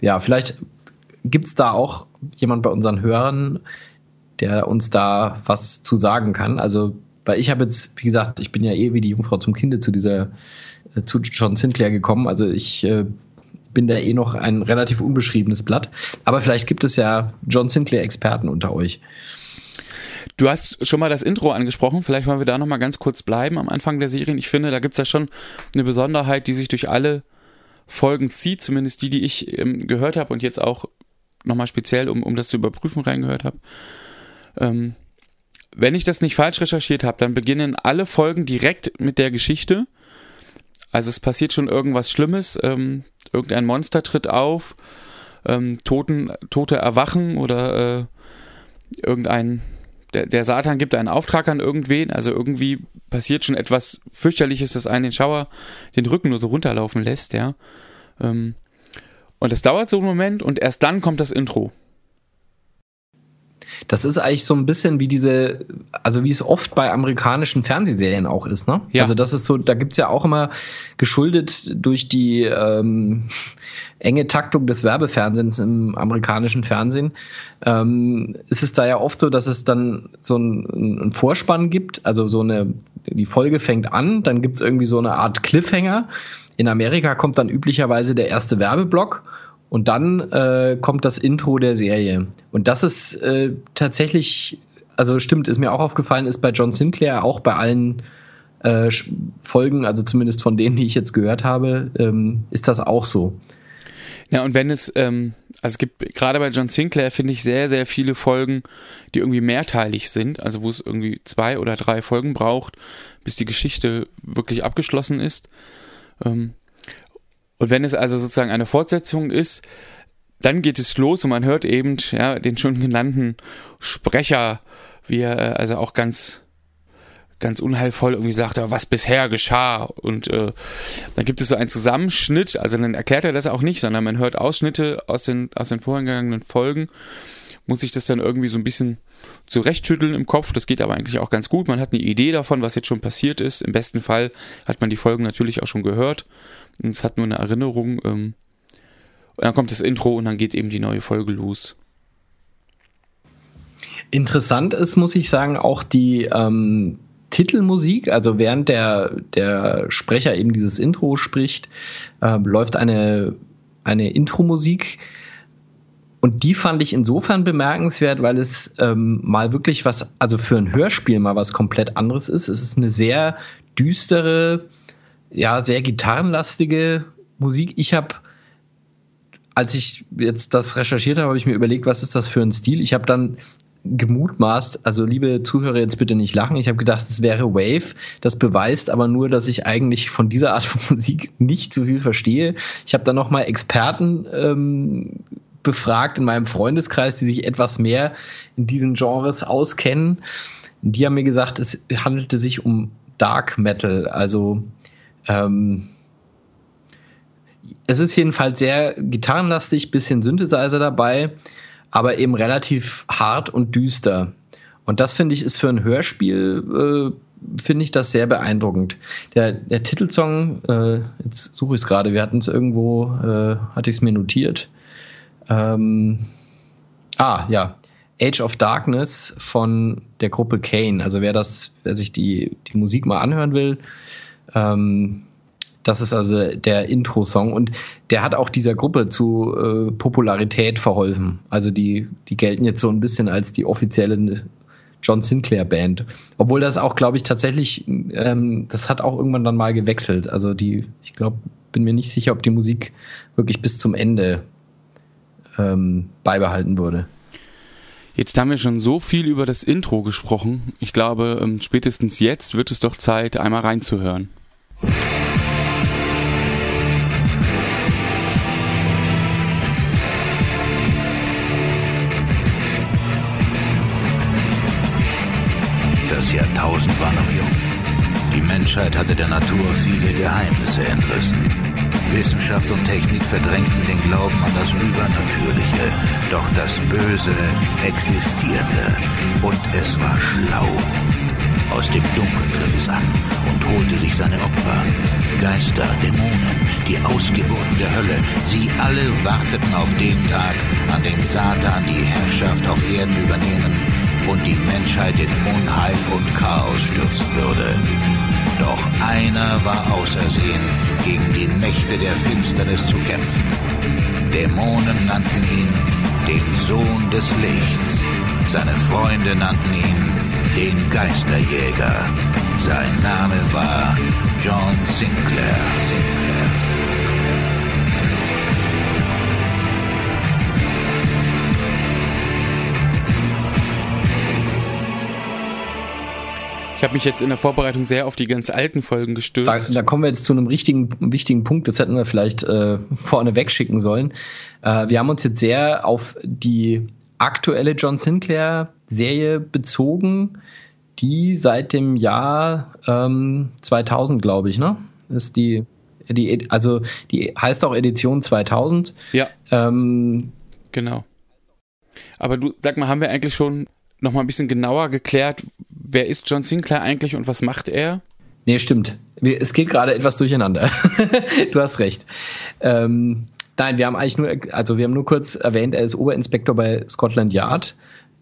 ja, vielleicht gibt es da auch jemand bei unseren Hörern, der uns da was zu sagen kann. Also, weil ich habe jetzt, wie gesagt, ich bin ja eh wie die Jungfrau zum Kinde zu dieser, äh, zu John Sinclair gekommen. Also ich äh, bin da eh noch ein relativ unbeschriebenes Blatt. Aber vielleicht gibt es ja John Sinclair-Experten unter euch. Du hast schon mal das Intro angesprochen, vielleicht wollen wir da nochmal ganz kurz bleiben am Anfang der Serien. Ich finde, da gibt es ja schon eine Besonderheit, die sich durch alle Folgen zieht, zumindest die, die ich ähm, gehört habe und jetzt auch nochmal speziell, um, um das zu überprüfen, reingehört habe. Ähm, wenn ich das nicht falsch recherchiert habe, dann beginnen alle Folgen direkt mit der Geschichte. Also es passiert schon irgendwas Schlimmes, ähm, irgendein Monster tritt auf, ähm, Toten, Tote erwachen oder äh, irgendein der, der Satan gibt einen Auftrag an irgendwen, also irgendwie passiert schon etwas fürchterliches, das einen den Schauer den Rücken nur so runterlaufen lässt, ja. Ähm, und das dauert so einen Moment und erst dann kommt das Intro. Das ist eigentlich so ein bisschen wie diese, also wie es oft bei amerikanischen Fernsehserien auch ist, ne? Ja. Also das ist so, da gibt's ja auch immer geschuldet durch die ähm, [LAUGHS] enge Taktung des Werbefernsehens im amerikanischen Fernsehen, ähm, ist es da ja oft so, dass es dann so einen, einen Vorspann gibt, also so eine, die Folge fängt an, dann gibt's irgendwie so eine Art Cliffhanger. In Amerika kommt dann üblicherweise der erste Werbeblock und dann äh, kommt das Intro der Serie. Und das ist äh, tatsächlich, also stimmt, ist mir auch aufgefallen, ist bei John Sinclair auch bei allen äh, Folgen, also zumindest von denen, die ich jetzt gehört habe, ähm, ist das auch so. Ja, und wenn es, ähm, also es gibt gerade bei John Sinclair, finde ich, sehr, sehr viele Folgen, die irgendwie mehrteilig sind, also wo es irgendwie zwei oder drei Folgen braucht, bis die Geschichte wirklich abgeschlossen ist. Ähm, und wenn es also sozusagen eine Fortsetzung ist, dann geht es los und man hört eben ja, den schon genannten Sprecher, wie er äh, also auch ganz ganz unheilvoll irgendwie sagt, was bisher geschah. Und äh, dann gibt es so einen Zusammenschnitt, also dann erklärt er das auch nicht, sondern man hört Ausschnitte aus den, aus den vorhergegangenen Folgen, muss sich das dann irgendwie so ein bisschen zurechttütteln im Kopf. Das geht aber eigentlich auch ganz gut. Man hat eine Idee davon, was jetzt schon passiert ist. Im besten Fall hat man die Folgen natürlich auch schon gehört. Es hat nur eine Erinnerung. Ähm, und dann kommt das Intro und dann geht eben die neue Folge los. Interessant ist, muss ich sagen, auch die, ähm, Titelmusik, also während der, der Sprecher eben dieses Intro spricht, äh, läuft eine, eine Intro-Musik. Und die fand ich insofern bemerkenswert, weil es ähm, mal wirklich was, also für ein Hörspiel mal was komplett anderes ist. Es ist eine sehr düstere, ja, sehr gitarrenlastige Musik. Ich habe als ich jetzt das recherchiert habe, habe ich mir überlegt, was ist das für ein Stil? Ich habe dann gemutmaßt, also liebe Zuhörer, jetzt bitte nicht lachen. Ich habe gedacht, es wäre Wave. Das beweist aber nur, dass ich eigentlich von dieser Art von Musik nicht so viel verstehe. Ich habe dann noch mal Experten ähm, befragt in meinem Freundeskreis, die sich etwas mehr in diesen Genres auskennen. Die haben mir gesagt, es handelte sich um Dark Metal, also ähm, es ist jedenfalls sehr gitarrenlastig, bisschen Synthesizer dabei aber eben relativ hart und düster. Und das finde ich ist für ein Hörspiel, äh, finde ich das sehr beeindruckend. Der, der Titelsong, äh, jetzt suche ich es gerade, wir hatten es irgendwo, äh, hatte ich es mir notiert. Ähm, ah, ja. Age of Darkness von der Gruppe Kane. Also wer das, wer sich die, die Musik mal anhören will, ähm, das ist also der Intro-Song und der hat auch dieser Gruppe zu äh, Popularität verholfen. Also die, die gelten jetzt so ein bisschen als die offizielle John Sinclair Band. Obwohl das auch, glaube ich, tatsächlich, ähm, das hat auch irgendwann dann mal gewechselt. Also die, ich glaube, bin mir nicht sicher, ob die Musik wirklich bis zum Ende ähm, beibehalten wurde. Jetzt haben wir schon so viel über das Intro gesprochen. Ich glaube, ähm, spätestens jetzt wird es doch Zeit, einmal reinzuhören. Jahrtausend war noch jung. Die Menschheit hatte der Natur viele Geheimnisse entrissen. Wissenschaft und Technik verdrängten den Glauben an das Übernatürliche. Doch das Böse existierte und es war schlau. Aus dem Dunkeln griff es an und holte sich seine Opfer. Geister, Dämonen, die Ausgeburten der Hölle, sie alle warteten auf den Tag, an dem Satan die Herrschaft auf Erden übernehmen und die Menschheit in Unheil und Chaos stürzen würde. Doch einer war ausersehen, gegen die Mächte der Finsternis zu kämpfen. Dämonen nannten ihn den Sohn des Lichts. Seine Freunde nannten ihn den Geisterjäger. Sein Name war John Sinclair. Ich habe mich jetzt in der Vorbereitung sehr auf die ganz alten Folgen gestürzt. Da, da kommen wir jetzt zu einem richtigen, wichtigen Punkt, das hätten wir vielleicht äh, vorne wegschicken sollen. Äh, wir haben uns jetzt sehr auf die aktuelle John Sinclair-Serie bezogen, die seit dem Jahr ähm, 2000, glaube ich, ne? Ist die, die, also die heißt auch Edition 2000. Ja. Ähm, genau. Aber du, sag mal, haben wir eigentlich schon noch mal ein bisschen genauer geklärt, wer ist John Sinclair eigentlich und was macht er? Nee, stimmt. Es geht gerade etwas durcheinander. [LAUGHS] du hast recht. Ähm, nein, wir haben eigentlich nur, also wir haben nur kurz erwähnt, er ist Oberinspektor bei Scotland Yard.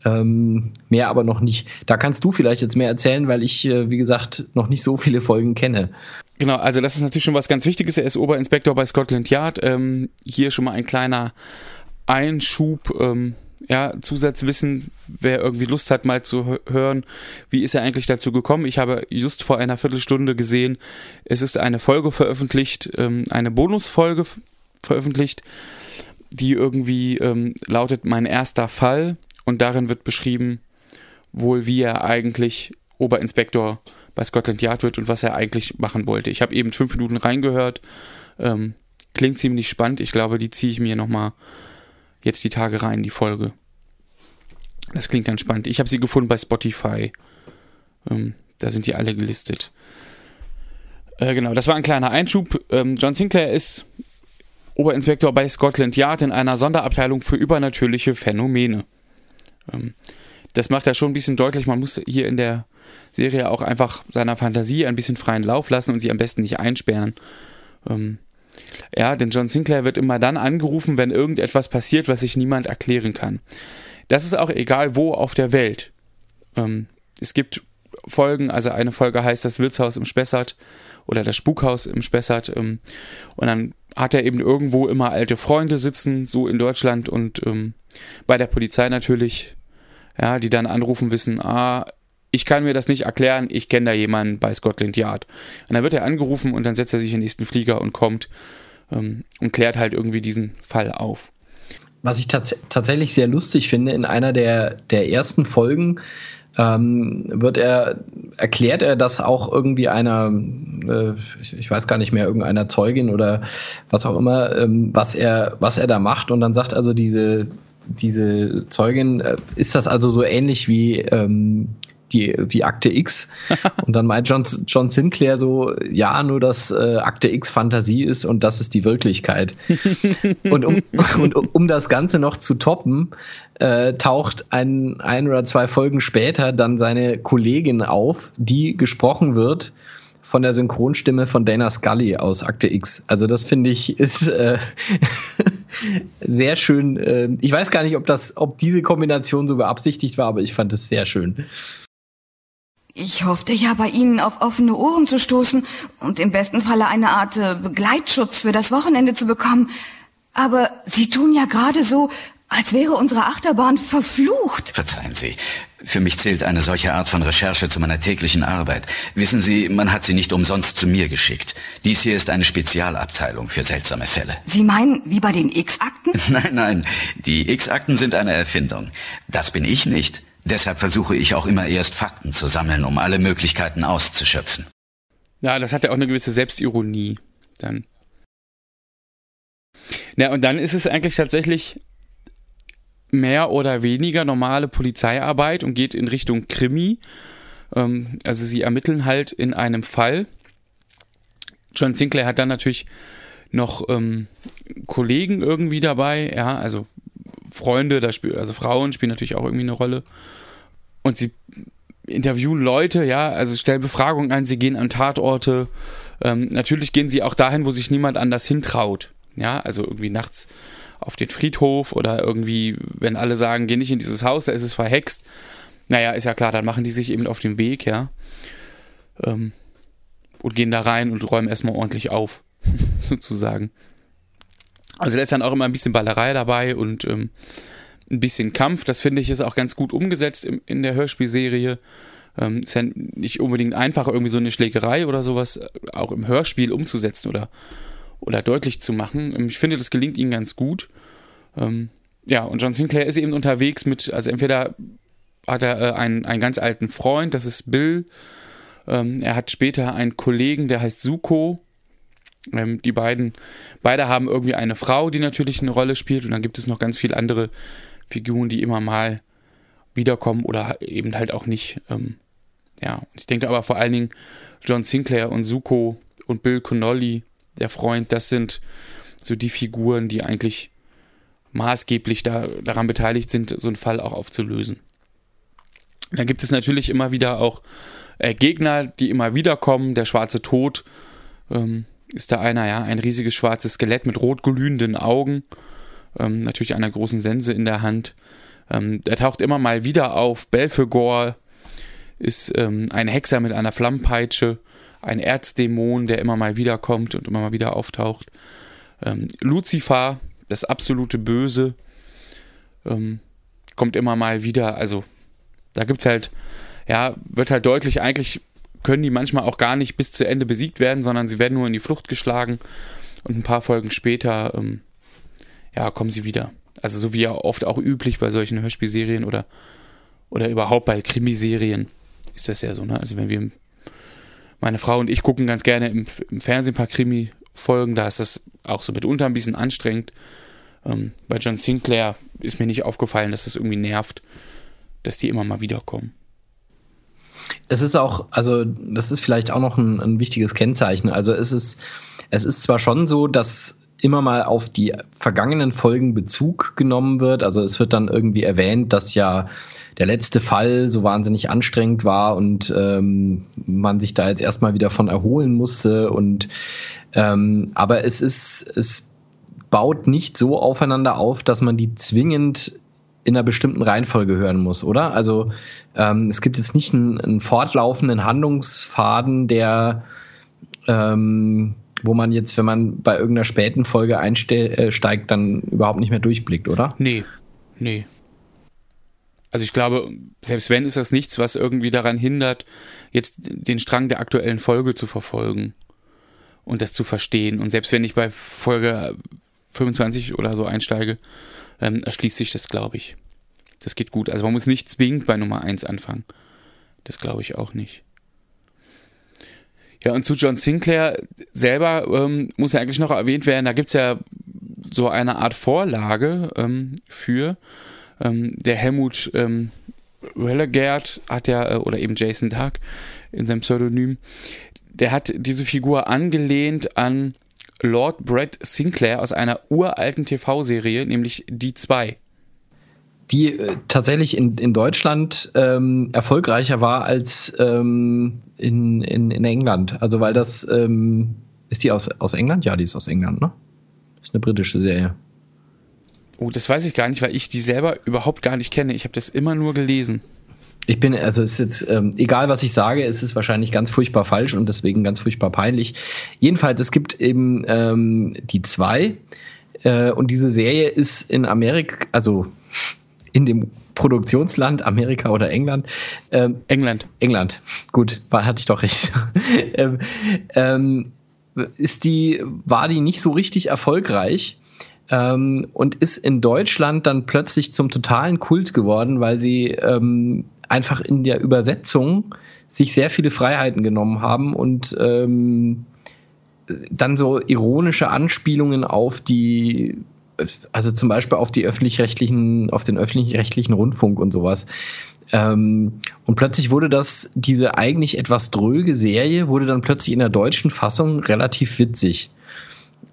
Ähm, mehr aber noch nicht. Da kannst du vielleicht jetzt mehr erzählen, weil ich, äh, wie gesagt, noch nicht so viele Folgen kenne. Genau, also das ist natürlich schon was ganz Wichtiges. Er ist Oberinspektor bei Scotland Yard. Ähm, hier schon mal ein kleiner Einschub. Ähm, ja, Zusatzwissen, wer irgendwie Lust hat, mal zu hören, wie ist er eigentlich dazu gekommen. Ich habe just vor einer Viertelstunde gesehen, es ist eine Folge veröffentlicht, ähm, eine Bonusfolge veröffentlicht, die irgendwie ähm, lautet Mein erster Fall und darin wird beschrieben, wohl wie er eigentlich Oberinspektor bei Scotland Yard wird und was er eigentlich machen wollte. Ich habe eben fünf Minuten reingehört, ähm, klingt ziemlich spannend. Ich glaube, die ziehe ich mir nochmal mal jetzt die Tage rein, die Folge. Das klingt ganz spannend. Ich habe sie gefunden bei Spotify. Ähm, da sind die alle gelistet. Äh, genau, das war ein kleiner Einschub. Ähm, John Sinclair ist Oberinspektor bei Scotland Yard in einer Sonderabteilung für übernatürliche Phänomene. Ähm, das macht er schon ein bisschen deutlich. Man muss hier in der Serie auch einfach seiner Fantasie ein bisschen freien Lauf lassen und sie am besten nicht einsperren. Ähm, ja, denn John Sinclair wird immer dann angerufen, wenn irgendetwas passiert, was sich niemand erklären kann. Das ist auch egal wo auf der Welt. Ähm, es gibt Folgen, also eine Folge heißt das Wirtshaus im Spessart oder das Spukhaus im Spessart. Ähm, und dann hat er eben irgendwo immer alte Freunde sitzen, so in Deutschland und ähm, bei der Polizei natürlich, ja, die dann anrufen wissen, ah, ich kann mir das nicht erklären, ich kenne da jemanden bei Scotland Yard. Und dann wird er angerufen und dann setzt er sich in den nächsten Flieger und kommt ähm, und klärt halt irgendwie diesen Fall auf. Was ich tats tatsächlich sehr lustig finde, in einer der, der ersten Folgen ähm, wird er, erklärt er das auch irgendwie einer, äh, ich, ich, weiß gar nicht mehr, irgendeiner Zeugin oder was auch immer, ähm, was er, was er da macht. Und dann sagt also diese, diese Zeugin, äh, ist das also so ähnlich wie ähm, die, wie Akte X. [LAUGHS] Und dann meint John, John Sinclair so, ja, nur dass äh, Akte X Fantasie ist und das ist die Wirklichkeit. [LAUGHS] und, um, und um das Ganze noch zu toppen, äh, taucht ein, ein oder zwei Folgen später dann seine Kollegin auf, die gesprochen wird von der Synchronstimme von Dana Scully aus Akte X. Also das finde ich ist äh, [LAUGHS] sehr schön. Äh, ich weiß gar nicht, ob das, ob diese Kombination so beabsichtigt war, aber ich fand es sehr schön. Ich hoffte ja bei Ihnen auf offene Ohren zu stoßen und im besten Falle eine Art äh, Begleitschutz für das Wochenende zu bekommen. Aber Sie tun ja gerade so, als wäre unsere Achterbahn verflucht. Verzeihen Sie. Für mich zählt eine solche Art von Recherche zu meiner täglichen Arbeit. Wissen Sie, man hat sie nicht umsonst zu mir geschickt. Dies hier ist eine Spezialabteilung für seltsame Fälle. Sie meinen, wie bei den X-Akten? [LAUGHS] Nein, nein. Die X-Akten sind eine Erfindung. Das bin ich nicht. Deshalb versuche ich auch immer erst Fakten zu sammeln, um alle Möglichkeiten auszuschöpfen. Ja, das hat ja auch eine gewisse Selbstironie dann. Na, und dann ist es eigentlich tatsächlich mehr oder weniger normale Polizeiarbeit und geht in Richtung Krimi. Ähm, also sie ermitteln halt in einem Fall. John Sinclair hat dann natürlich noch ähm, Kollegen irgendwie dabei, ja, also Freunde, da spiel, also Frauen spielen natürlich auch irgendwie eine Rolle. Und sie interviewen Leute, ja, also stellen Befragungen ein, sie gehen an Tatorte. Ähm, natürlich gehen sie auch dahin, wo sich niemand anders hintraut. Ja, also irgendwie nachts auf den Friedhof oder irgendwie, wenn alle sagen, geh nicht in dieses Haus, da ist es verhext. Naja, ist ja klar, dann machen die sich eben auf den Weg, ja. Ähm, und gehen da rein und räumen erstmal ordentlich auf, [LAUGHS] sozusagen. Also da ist dann auch immer ein bisschen Ballerei dabei und ähm, ein bisschen Kampf. Das finde ich ist auch ganz gut umgesetzt im, in der Hörspielserie. Ähm, ist ja nicht unbedingt einfach, irgendwie so eine Schlägerei oder sowas äh, auch im Hörspiel umzusetzen oder, oder deutlich zu machen. Ähm, ich finde, das gelingt ihnen ganz gut. Ähm, ja, und John Sinclair ist eben unterwegs mit, also entweder hat er äh, einen, einen ganz alten Freund, das ist Bill. Ähm, er hat später einen Kollegen, der heißt Suko. Ähm, die beiden, beide haben irgendwie eine Frau, die natürlich eine Rolle spielt. Und dann gibt es noch ganz viele andere Figuren, die immer mal wiederkommen oder eben halt auch nicht. Ähm, ja, ich denke aber vor allen Dingen John Sinclair und Suko und Bill Connolly, der Freund, das sind so die Figuren, die eigentlich maßgeblich da, daran beteiligt sind, so einen Fall auch aufzulösen. Dann gibt es natürlich immer wieder auch äh, Gegner, die immer wieder kommen. Der schwarze Tod ähm, ist da einer, ja, ein riesiges schwarzes Skelett mit rot glühenden Augen ähm, natürlich einer großen Sense in der Hand. Ähm, er taucht immer mal wieder auf. Belphegor ist ähm, ein Hexer mit einer Flammenpeitsche, ein Erzdämon, der immer mal wieder kommt und immer mal wieder auftaucht. Ähm, Lucifer, das absolute Böse, ähm, kommt immer mal wieder. Also da gibt es halt, ja, wird halt deutlich, eigentlich können die manchmal auch gar nicht bis zu Ende besiegt werden, sondern sie werden nur in die Flucht geschlagen und ein paar Folgen später ähm, ja, kommen sie wieder. Also so wie ja oft auch üblich bei solchen Hörspielserien oder, oder überhaupt bei Krimiserien ist das ja so, ne? Also wenn wir, meine Frau und ich gucken ganz gerne im, im Fernsehen ein paar Krimi-Folgen, da ist das auch so mitunter ein bisschen anstrengend. Ähm, bei John Sinclair ist mir nicht aufgefallen, dass das irgendwie nervt, dass die immer mal wiederkommen. Es ist auch, also das ist vielleicht auch noch ein, ein wichtiges Kennzeichen. Also es ist, es ist zwar schon so, dass immer mal auf die vergangenen Folgen Bezug genommen wird. Also es wird dann irgendwie erwähnt, dass ja der letzte Fall so wahnsinnig anstrengend war und ähm, man sich da jetzt erstmal wieder von erholen musste. Und ähm, aber es ist, es baut nicht so aufeinander auf, dass man die zwingend in einer bestimmten Reihenfolge hören muss, oder? Also ähm, es gibt jetzt nicht einen, einen fortlaufenden Handlungsfaden, der ähm, wo man jetzt, wenn man bei irgendeiner späten Folge einsteigt, äh, dann überhaupt nicht mehr durchblickt, oder? Nee, nee. Also ich glaube, selbst wenn ist das nichts, was irgendwie daran hindert, jetzt den Strang der aktuellen Folge zu verfolgen und das zu verstehen. Und selbst wenn ich bei Folge 25 oder so einsteige, ähm, erschließt sich das, glaube ich. Das geht gut. Also man muss nicht zwingend bei Nummer 1 anfangen. Das glaube ich auch nicht. Ja, und zu John Sinclair selber ähm, muss ja eigentlich noch erwähnt werden, da gibt's ja so eine Art Vorlage ähm, für. Ähm, der Helmut ähm, Rellegard hat ja, äh, oder eben Jason Dark in seinem Pseudonym, der hat diese Figur angelehnt an Lord Brett Sinclair aus einer uralten TV-Serie, nämlich Die 2 die äh, tatsächlich in, in Deutschland ähm, erfolgreicher war als ähm, in, in, in England. Also weil das ähm, ist die aus, aus England? Ja, die ist aus England, ne? Ist eine britische Serie. Oh, das weiß ich gar nicht, weil ich die selber überhaupt gar nicht kenne. Ich habe das immer nur gelesen. Ich bin, also es ist jetzt, ähm, egal was ich sage, es ist wahrscheinlich ganz furchtbar falsch und deswegen ganz furchtbar peinlich. Jedenfalls, es gibt eben ähm, die zwei äh, und diese Serie ist in Amerika, also in dem Produktionsland, Amerika oder England. Ähm, England. England. Gut, war, hatte ich doch recht. [LAUGHS] ähm, ähm, ist die, war die nicht so richtig erfolgreich ähm, und ist in Deutschland dann plötzlich zum totalen Kult geworden, weil sie ähm, einfach in der Übersetzung sich sehr viele Freiheiten genommen haben und ähm, dann so ironische Anspielungen auf die also zum Beispiel auf die öffentlich-rechtlichen, auf den öffentlich-rechtlichen Rundfunk und sowas. Ähm, und plötzlich wurde das, diese eigentlich etwas dröge Serie, wurde dann plötzlich in der deutschen Fassung relativ witzig.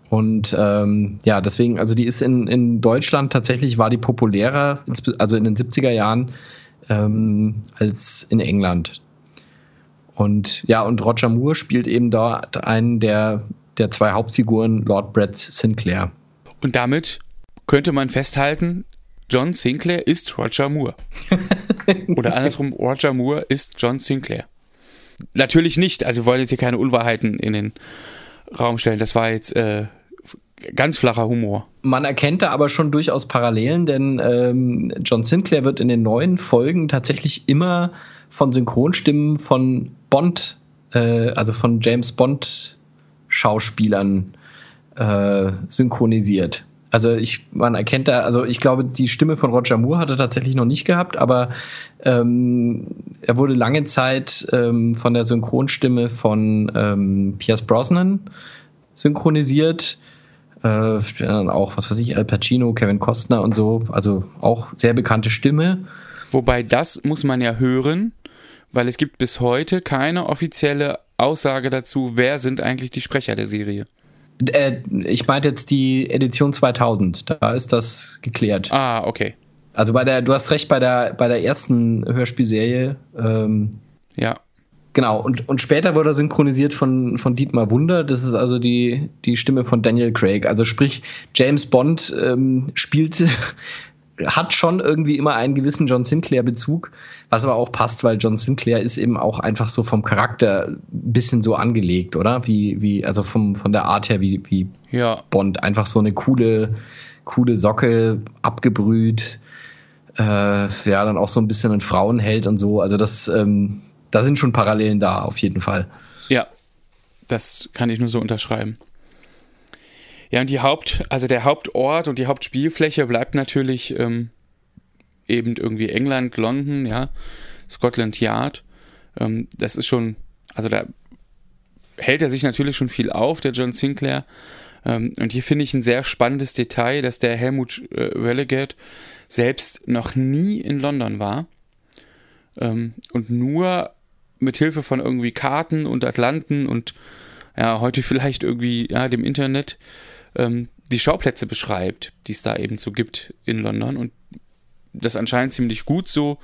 Und ähm, ja, deswegen, also die ist in, in Deutschland tatsächlich, war die populärer, also in den 70er Jahren, ähm, als in England. Und ja, und Roger Moore spielt eben dort einen der, der zwei Hauptfiguren, Lord Brett Sinclair. Und damit könnte man festhalten, John Sinclair ist Roger Moore. [LAUGHS] Oder andersrum, Roger Moore ist John Sinclair. Natürlich nicht, also wir wollen jetzt hier keine Unwahrheiten in den Raum stellen. Das war jetzt äh, ganz flacher Humor. Man erkennt da aber schon durchaus Parallelen, denn ähm, John Sinclair wird in den neuen Folgen tatsächlich immer von Synchronstimmen von Bond, äh, also von James Bond Schauspielern äh, synchronisiert. Also ich, man erkennt da, also ich glaube, die Stimme von Roger Moore hat er tatsächlich noch nicht gehabt, aber ähm, er wurde lange Zeit ähm, von der Synchronstimme von ähm, Pierce Brosnan synchronisiert. Äh, dann auch, was weiß ich, Al Pacino, Kevin Costner und so, also auch sehr bekannte Stimme. Wobei das muss man ja hören, weil es gibt bis heute keine offizielle Aussage dazu, wer sind eigentlich die Sprecher der Serie. Äh, ich meinte jetzt die Edition 2000, da ist das geklärt. Ah, okay. Also bei der, du hast recht, bei der, bei der ersten Hörspielserie. Ähm, ja. Genau, und, und später wurde er synchronisiert von, von Dietmar Wunder. Das ist also die, die Stimme von Daniel Craig. Also sprich, James Bond ähm, spielt [LAUGHS] hat schon irgendwie immer einen gewissen John Sinclair-Bezug, was aber auch passt, weil John Sinclair ist eben auch einfach so vom Charakter ein bisschen so angelegt, oder? Wie, wie, also vom, von der Art her, wie, wie ja. Bond. Einfach so eine coole, coole Socke, abgebrüht, äh, ja, dann auch so ein bisschen ein Frauenheld und so. Also das, ähm, da sind schon Parallelen da, auf jeden Fall. Ja, das kann ich nur so unterschreiben. Ja, und die Haupt, also der Hauptort und die Hauptspielfläche bleibt natürlich ähm, eben irgendwie England, London, ja, Scotland Yard. Ähm, das ist schon, also da hält er sich natürlich schon viel auf, der John Sinclair. Ähm, und hier finde ich ein sehr spannendes Detail, dass der Helmut äh, Relegate selbst noch nie in London war ähm, und nur mit Hilfe von irgendwie Karten und Atlanten und ja, heute vielleicht irgendwie ja, dem Internet ähm, die Schauplätze beschreibt, die es da eben so gibt in London und das anscheinend ziemlich gut so,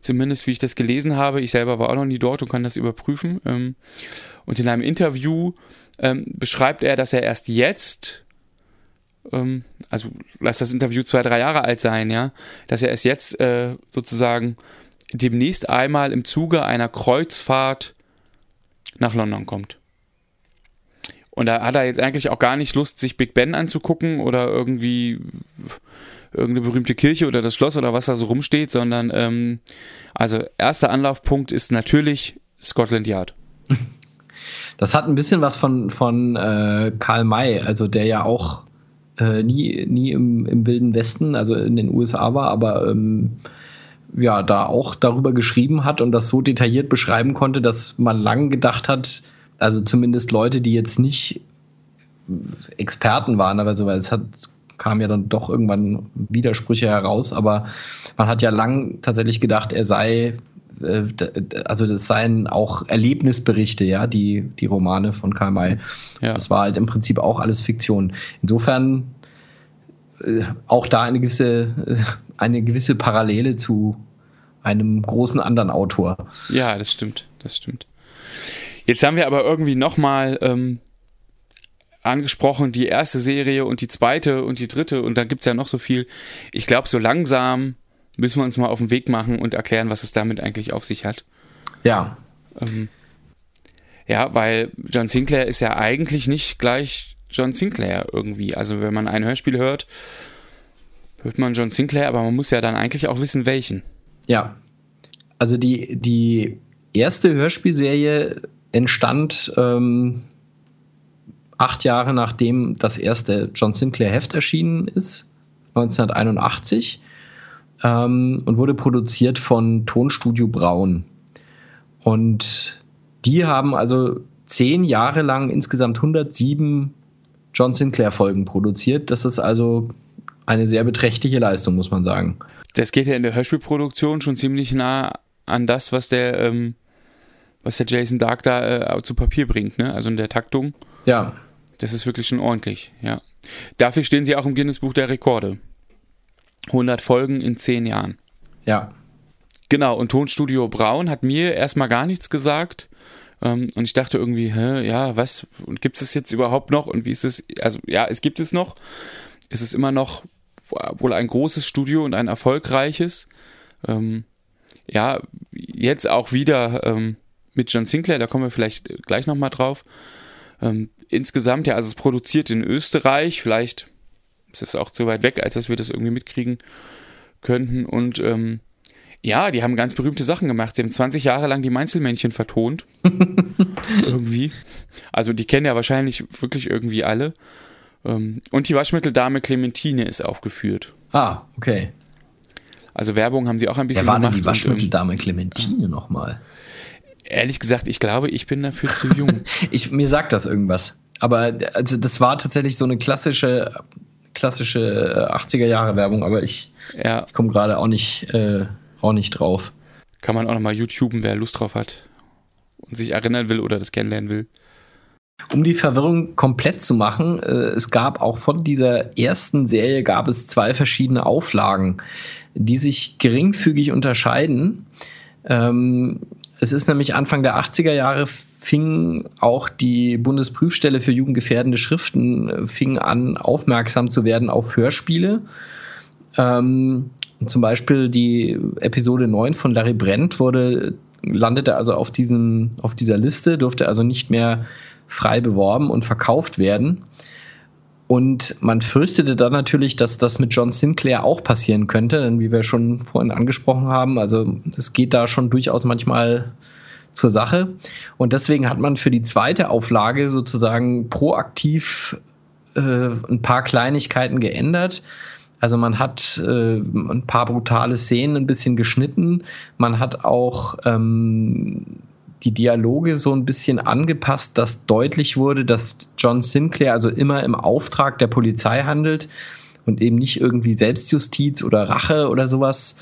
zumindest wie ich das gelesen habe. Ich selber war auch noch nie dort und kann das überprüfen. Ähm, und in einem Interview ähm, beschreibt er, dass er erst jetzt, ähm, also lass das Interview zwei, drei Jahre alt sein, ja, dass er erst jetzt äh, sozusagen demnächst einmal im Zuge einer Kreuzfahrt nach London kommt. Und da hat er jetzt eigentlich auch gar nicht Lust, sich Big Ben anzugucken oder irgendwie irgendeine berühmte Kirche oder das Schloss oder was da so rumsteht, sondern ähm, also erster Anlaufpunkt ist natürlich Scotland Yard. [LAUGHS] Das hat ein bisschen was von, von äh, Karl May, also der ja auch äh, nie, nie im, im Wilden Westen, also in den USA war, aber ähm, ja, da auch darüber geschrieben hat und das so detailliert beschreiben konnte, dass man lang gedacht hat, also zumindest Leute, die jetzt nicht Experten waren, aber so, weil es hat, kam ja dann doch irgendwann Widersprüche heraus, aber man hat ja lang tatsächlich gedacht, er sei, äh, also das seien auch Erlebnisberichte, ja, die, die Romane von Karl May. Ja. Das war halt im Prinzip auch alles Fiktion. Insofern äh, auch da eine gewisse, äh, eine gewisse Parallele zu einem großen anderen Autor. Ja, das stimmt, das stimmt. Jetzt haben wir aber irgendwie nochmal ähm, angesprochen, die erste Serie und die zweite und die dritte und da gibt es ja noch so viel. Ich glaube, so langsam müssen wir uns mal auf den Weg machen und erklären, was es damit eigentlich auf sich hat. Ja. Ähm, ja, weil John Sinclair ist ja eigentlich nicht gleich John Sinclair irgendwie. Also wenn man ein Hörspiel hört, hört man John Sinclair, aber man muss ja dann eigentlich auch wissen, welchen. Ja. Also die, die erste Hörspielserie entstand ähm, acht Jahre nachdem das erste John Sinclair Heft erschienen ist, 1981, ähm, und wurde produziert von Tonstudio Braun. Und die haben also zehn Jahre lang insgesamt 107 John Sinclair Folgen produziert. Das ist also eine sehr beträchtliche Leistung, muss man sagen. Das geht ja in der Hörspielproduktion schon ziemlich nah an das, was der ähm, was der Jason Dark da äh, zu Papier bringt, ne? Also in der Taktung. Ja. Das ist wirklich schon ordentlich, ja. Dafür stehen sie auch im Guinness Buch der Rekorde. 100 Folgen in 10 Jahren. Ja. Genau, und Tonstudio Braun hat mir erstmal gar nichts gesagt. Ähm, und ich dachte irgendwie, hä, ja, was, und gibt es jetzt überhaupt noch? Und wie ist es? Also, ja, es gibt es noch. Es ist immer noch wohl ein großes Studio und ein erfolgreiches. Ähm, ja, jetzt auch wieder ähm, mit John Sinclair, da kommen wir vielleicht gleich nochmal drauf. Ähm, insgesamt, ja, also es produziert in Österreich, vielleicht ist es auch zu weit weg, als dass wir das irgendwie mitkriegen könnten. Und ähm, ja, die haben ganz berühmte Sachen gemacht. Sie haben 20 Jahre lang die Mainzelmännchen vertont. [LAUGHS] irgendwie. Also die kennen ja wahrscheinlich wirklich irgendwie alle. Ähm, und die Waschmitteldame Clementine ist aufgeführt. Ah, okay. Also Werbung haben sie auch ein bisschen Wer war gemacht. denn die und, Waschmitteldame Clementine nochmal? Ehrlich gesagt, ich glaube, ich bin dafür zu jung. [LAUGHS] Ich, mir sagt das irgendwas. Aber also das war tatsächlich so eine klassische, klassische 80er Jahre Werbung, aber ich, ja, ich komme gerade auch nicht, äh, auch nicht drauf. kann man auch nochmal YouTuben, wer Lust drauf hat und sich erinnern will oder das kennenlernen will. Um die Verwirrung komplett zu machen, äh, es gab auch von dieser ersten Serie gab es zwei verschiedene Auflagen, die sich geringfügig unterscheiden. Ähm, es ist nämlich Anfang der 80er Jahre fing auch die Bundesprüfstelle für jugendgefährdende Schriften äh, fing an, aufmerksam zu werden auf Hörspiele. Ähm, zum Beispiel die Episode 9 von Larry Brent wurde, landete also auf, diesem, auf dieser Liste, durfte also nicht mehr frei beworben und verkauft werden. Und man fürchtete dann natürlich, dass das mit John Sinclair auch passieren könnte, denn wie wir schon vorhin angesprochen haben, also es geht da schon durchaus manchmal zur Sache. Und deswegen hat man für die zweite Auflage sozusagen proaktiv äh, ein paar Kleinigkeiten geändert. Also man hat äh, ein paar brutale Szenen ein bisschen geschnitten. Man hat auch ähm, die Dialoge so ein bisschen angepasst, dass deutlich wurde, dass John Sinclair also immer im Auftrag der Polizei handelt und eben nicht irgendwie Selbstjustiz oder Rache oder sowas.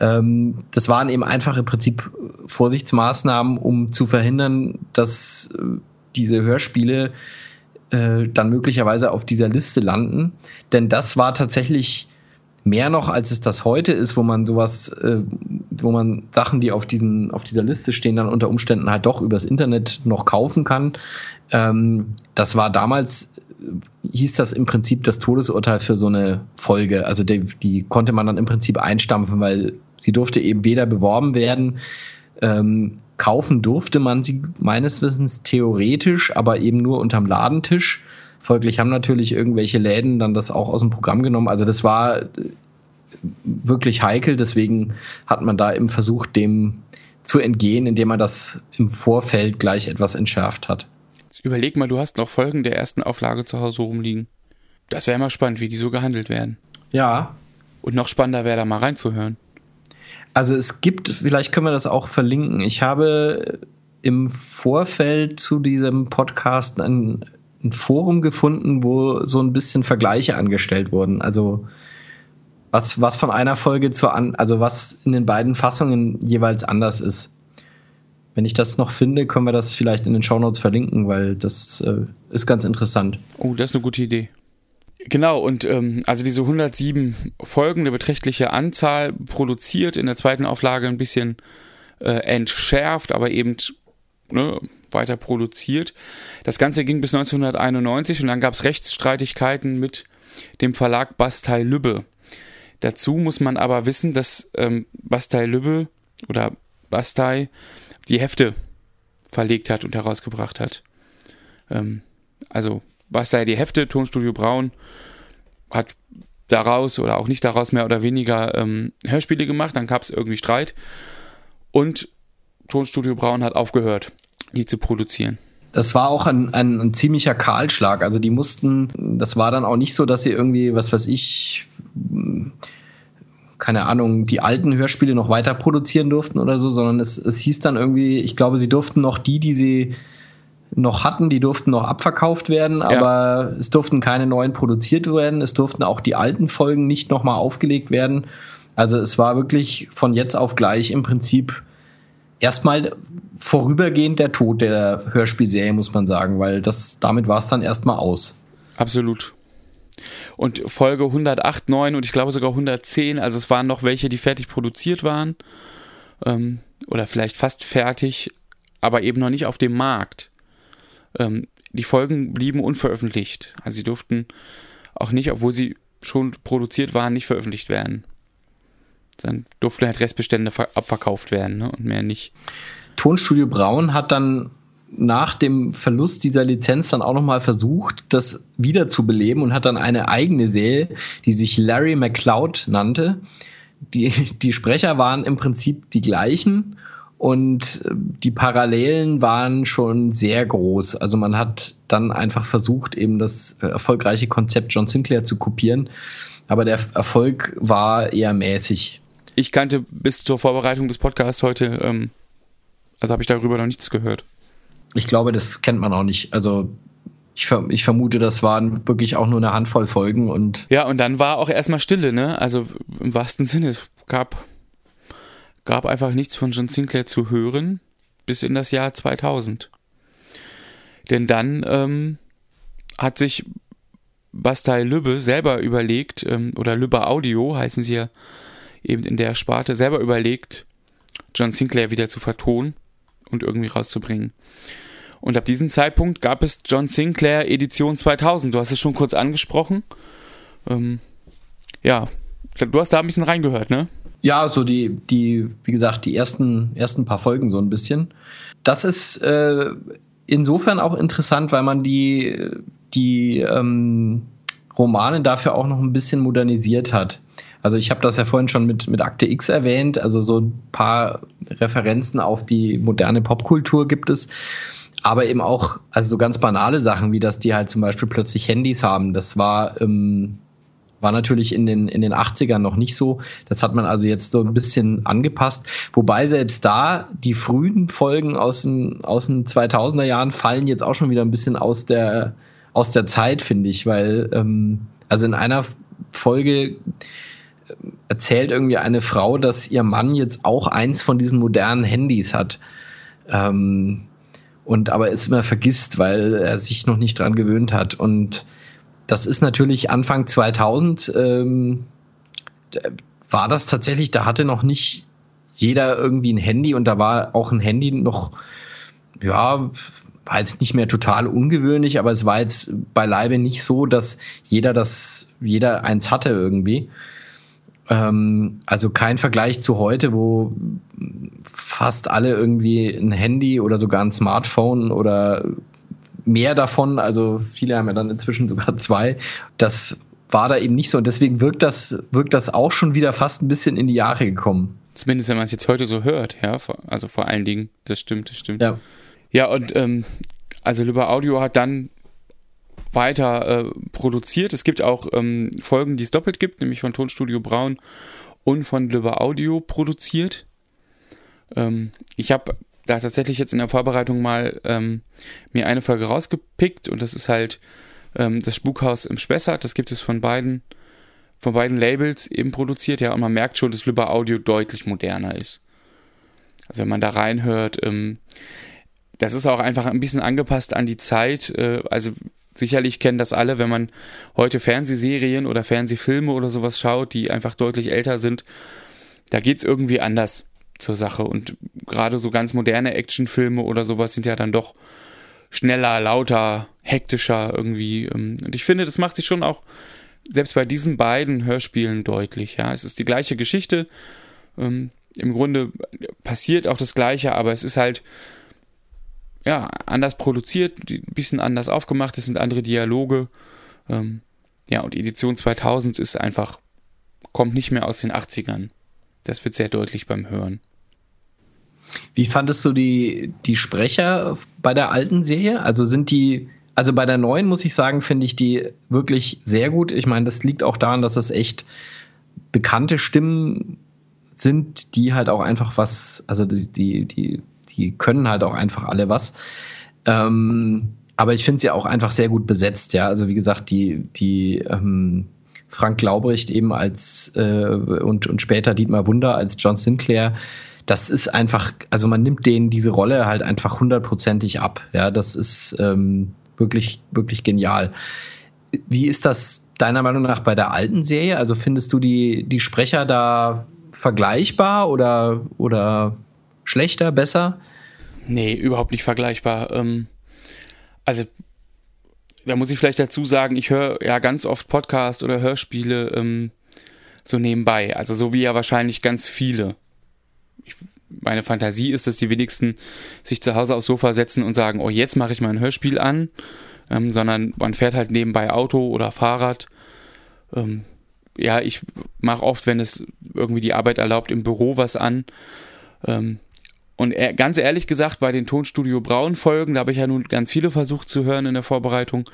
Ähm, das waren eben einfach im Prinzip Vorsichtsmaßnahmen, um zu verhindern, dass äh, diese Hörspiele äh, dann möglicherweise auf dieser Liste landen. Denn das war tatsächlich mehr noch, als es das heute ist, wo man sowas, äh, wo man Sachen, die auf, diesen, auf dieser Liste stehen, dann unter Umständen halt doch übers Internet noch kaufen kann. Ähm, das war damals, äh, hieß das im Prinzip das Todesurteil für so eine Folge. Also die, die konnte man dann im Prinzip einstampfen, weil sie durfte eben weder beworben werden, ähm, kaufen durfte man sie meines Wissens theoretisch, aber eben nur unterm Ladentisch. Folglich haben natürlich irgendwelche Läden dann das auch aus dem Programm genommen. Also das war äh, wirklich heikel, deswegen hat man da eben versucht, dem zu entgehen, indem man das im Vorfeld gleich etwas entschärft hat. Jetzt überleg mal, du hast noch Folgen der ersten Auflage zu Hause rumliegen. Das wäre mal spannend, wie die so gehandelt werden. Ja. Und noch spannender wäre da mal reinzuhören. Also es gibt, vielleicht können wir das auch verlinken. Ich habe im Vorfeld zu diesem Podcast ein, ein Forum gefunden, wo so ein bisschen Vergleiche angestellt wurden. Also was, was von einer Folge zur an, also was in den beiden Fassungen jeweils anders ist. Wenn ich das noch finde, können wir das vielleicht in den Shownotes verlinken, weil das äh, ist ganz interessant. Oh, das ist eine gute Idee. Genau, und ähm, also diese 107 Folgen, eine beträchtliche Anzahl, produziert in der zweiten Auflage ein bisschen äh, entschärft, aber eben ne, weiter produziert. Das Ganze ging bis 1991 und dann gab es Rechtsstreitigkeiten mit dem Verlag Bastei Lübbe. Dazu muss man aber wissen, dass ähm, Bastei Lübbe oder Bastei die Hefte verlegt hat und herausgebracht hat. Ähm, also Bastei die Hefte, Tonstudio Braun hat daraus oder auch nicht daraus mehr oder weniger ähm, Hörspiele gemacht, dann gab es irgendwie Streit und Tonstudio Braun hat aufgehört, die zu produzieren. Das war auch ein, ein, ein, ziemlicher Kahlschlag. Also die mussten, das war dann auch nicht so, dass sie irgendwie, was weiß ich, keine Ahnung, die alten Hörspiele noch weiter produzieren durften oder so, sondern es, es hieß dann irgendwie, ich glaube, sie durften noch die, die sie noch hatten, die durften noch abverkauft werden, ja. aber es durften keine neuen produziert werden. Es durften auch die alten Folgen nicht nochmal aufgelegt werden. Also es war wirklich von jetzt auf gleich im Prinzip erstmal vorübergehend der Tod der Hörspielserie, muss man sagen, weil das, damit war es dann erstmal aus. Absolut. Und Folge 108, 9 und ich glaube sogar 110, also es waren noch welche, die fertig produziert waren. ähm, oder vielleicht fast fertig, aber eben noch nicht auf dem Markt. Ähm, die Folgen blieben unveröffentlicht. Also sie durften auch nicht, obwohl sie schon produziert waren, nicht veröffentlicht werden. Dann durften halt Restbestände abverkauft werden ne, und mehr nicht. Tonstudio Braun hat dann nach dem Verlust dieser Lizenz dann auch nochmal versucht, das wiederzubeleben und hat dann eine eigene Serie, die sich Larry McCloud nannte. Die, die Sprecher waren im Prinzip die gleichen und äh, die Parallelen waren schon sehr groß. Also man hat dann einfach versucht, eben das erfolgreiche Konzept John Sinclair zu kopieren. Aber der Erfolg war eher mäßig. Ich kannte bis zur Vorbereitung des Podcasts heute, ähm, also habe ich darüber noch nichts gehört ich glaube, das kennt man auch nicht. Also ich, ich, vermute, das waren wirklich auch nur eine Handvoll Folgen und. Ja, und dann war auch erstmal Stille, ne? Also im wahrsten Sinne, es gab, gab einfach nichts von John Sinclair zu hören bis in das Jahr 2000. Denn dann ähm, hat sich Bastei Lübbe selber überlegt, ähm, oder Lübbe Audio heißen sie ja eben in der Sparte, selber überlegt, John Sinclair wieder zu vertonen und irgendwie rauszubringen. Und ab diesem Zeitpunkt gab es John Sinclair Edition 2000. Du hast es schon kurz angesprochen. Ähm, ja, du hast da ein bisschen reingehört, ne? Ja, so die, die, wie gesagt, die ersten, ersten paar Folgen so ein bisschen. Das ist äh, insofern auch interessant, weil man die, die ähm, Romane dafür auch noch ein bisschen modernisiert hat. Also ich habe das ja vorhin schon mit, mit Akte X erwähnt, also so ein paar Referenzen auf die moderne Popkultur gibt es. Aber eben auch, also so ganz banale Sachen, wie dass die halt zum Beispiel plötzlich Handys haben. Das war, ähm, war natürlich in den, in den 80ern noch nicht so. Das hat man also jetzt so ein bisschen angepasst. Wobei selbst da die frühen Folgen aus den, aus den 2000er Jahren fallen jetzt auch schon wieder ein bisschen aus der, aus der Zeit, finde ich, weil, ähm, also in einer Folge erzählt irgendwie eine Frau, dass ihr Mann jetzt auch eins von diesen modernen Handys hat. Ähm, und aber es immer vergisst, weil er sich noch nicht dran gewöhnt hat. Und das ist natürlich Anfang 2000 ähm, war das tatsächlich, da hatte noch nicht jeder irgendwie ein Handy und da war auch ein Handy noch, ja, war jetzt nicht mehr total ungewöhnlich, aber es war jetzt beileibe nicht so, dass jeder das, jeder eins hatte irgendwie. Ähm, also kein Vergleich zu heute, wo fast alle irgendwie ein Handy oder sogar ein Smartphone oder mehr davon, also viele haben ja dann inzwischen sogar zwei. Das war da eben nicht so und deswegen wirkt das, wirkt das auch schon wieder fast ein bisschen in die Jahre gekommen. Zumindest wenn man es jetzt heute so hört, ja, also vor allen Dingen, das stimmt, das stimmt. Ja, ja und ähm, also Lüber Audio hat dann weiter äh, produziert. Es gibt auch ähm, Folgen, die es doppelt gibt, nämlich von Tonstudio Braun und von Lübbe Audio produziert. Ähm, ich habe da tatsächlich jetzt in der Vorbereitung mal ähm, mir eine Folge rausgepickt und das ist halt ähm, das Spukhaus im Spessart. Das gibt es von beiden, von beiden Labels eben produziert, ja, und man merkt schon, dass Lübbe Audio deutlich moderner ist. Also wenn man da reinhört, ähm, das ist auch einfach ein bisschen angepasst an die Zeit. Äh, also sicherlich kennen das alle, wenn man heute Fernsehserien oder Fernsehfilme oder sowas schaut, die einfach deutlich älter sind. Da geht's irgendwie anders zur Sache. Und gerade so ganz moderne Actionfilme oder sowas sind ja dann doch schneller, lauter, hektischer irgendwie. Ähm, und ich finde, das macht sich schon auch selbst bei diesen beiden Hörspielen deutlich. Ja, es ist die gleiche Geschichte. Ähm, Im Grunde passiert auch das Gleiche, aber es ist halt ja, anders produziert, ein bisschen anders aufgemacht, es sind andere Dialoge. Ähm, ja, und Edition 2000 ist einfach, kommt nicht mehr aus den 80ern. Das wird sehr deutlich beim Hören. Wie fandest du die, die Sprecher bei der alten Serie? Also sind die, also bei der neuen muss ich sagen, finde ich die wirklich sehr gut. Ich meine, das liegt auch daran, dass es echt bekannte Stimmen sind, die halt auch einfach was, also die, die, die die können halt auch einfach alle was. Ähm, aber ich finde sie auch einfach sehr gut besetzt, ja. Also wie gesagt, die, die ähm, Frank Glaubricht eben als äh, und, und später Dietmar Wunder als John Sinclair, das ist einfach, also man nimmt denen diese Rolle halt einfach hundertprozentig ab. Ja, das ist ähm, wirklich, wirklich genial. Wie ist das deiner Meinung nach bei der alten Serie? Also findest du die, die Sprecher da vergleichbar oder, oder schlechter, besser? Nee, überhaupt nicht vergleichbar. Ähm, also, da muss ich vielleicht dazu sagen, ich höre ja ganz oft Podcasts oder Hörspiele ähm, so nebenbei. Also so wie ja wahrscheinlich ganz viele. Ich, meine Fantasie ist, dass die wenigsten sich zu Hause aufs Sofa setzen und sagen, oh, jetzt mache ich mal ein Hörspiel an, ähm, sondern man fährt halt nebenbei Auto oder Fahrrad. Ähm, ja, ich mache oft, wenn es irgendwie die Arbeit erlaubt, im Büro was an. Ähm, und ganz ehrlich gesagt, bei den Tonstudio Braun Folgen, da habe ich ja nun ganz viele versucht zu hören in der Vorbereitung.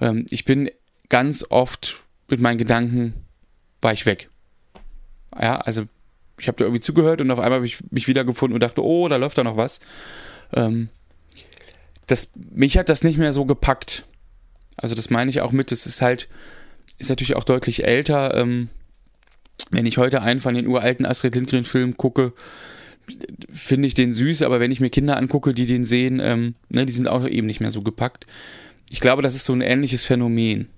Ähm, ich bin ganz oft mit meinen Gedanken war ich weg. Ja, also ich habe da irgendwie zugehört und auf einmal habe ich mich wiedergefunden und dachte, oh, da läuft da noch was. Ähm, das, mich hat das nicht mehr so gepackt. Also das meine ich auch mit, das ist halt, ist natürlich auch deutlich älter. Ähm, wenn ich heute einen von den uralten Astrid Lindgren-Filmen gucke, finde ich den süß, aber wenn ich mir Kinder angucke, die den sehen, ähm, ne, die sind auch eben nicht mehr so gepackt. Ich glaube, das ist so ein ähnliches Phänomen.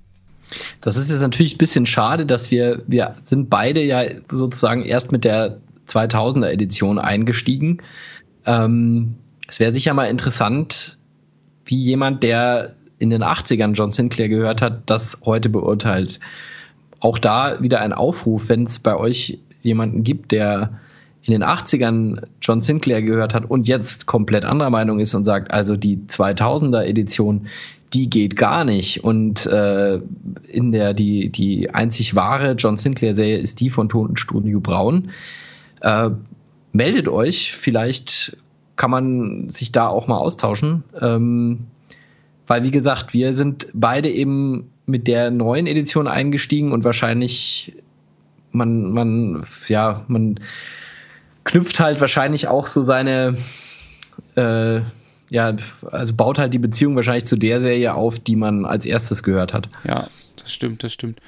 Das ist jetzt natürlich ein bisschen schade, dass wir, wir sind beide ja sozusagen erst mit der 2000er Edition eingestiegen. Ähm, es wäre sicher mal interessant, wie jemand, der in den 80ern John Sinclair gehört hat, das heute beurteilt. Auch da wieder ein Aufruf, wenn es bei euch jemanden gibt, der in den 80ern John Sinclair gehört hat und jetzt komplett anderer Meinung ist und sagt, also die 2000er Edition, die geht gar nicht. Und äh, in der die, die einzig wahre John Sinclair-Serie ist die von Tonstudio Braun. Äh, meldet euch, vielleicht kann man sich da auch mal austauschen. Ähm, weil, wie gesagt, wir sind beide eben mit der neuen Edition eingestiegen und wahrscheinlich man, man, ja, man knüpft halt wahrscheinlich auch so seine äh, ja, also baut halt die Beziehung wahrscheinlich zu der Serie auf, die man als erstes gehört hat. Ja, das stimmt, das stimmt.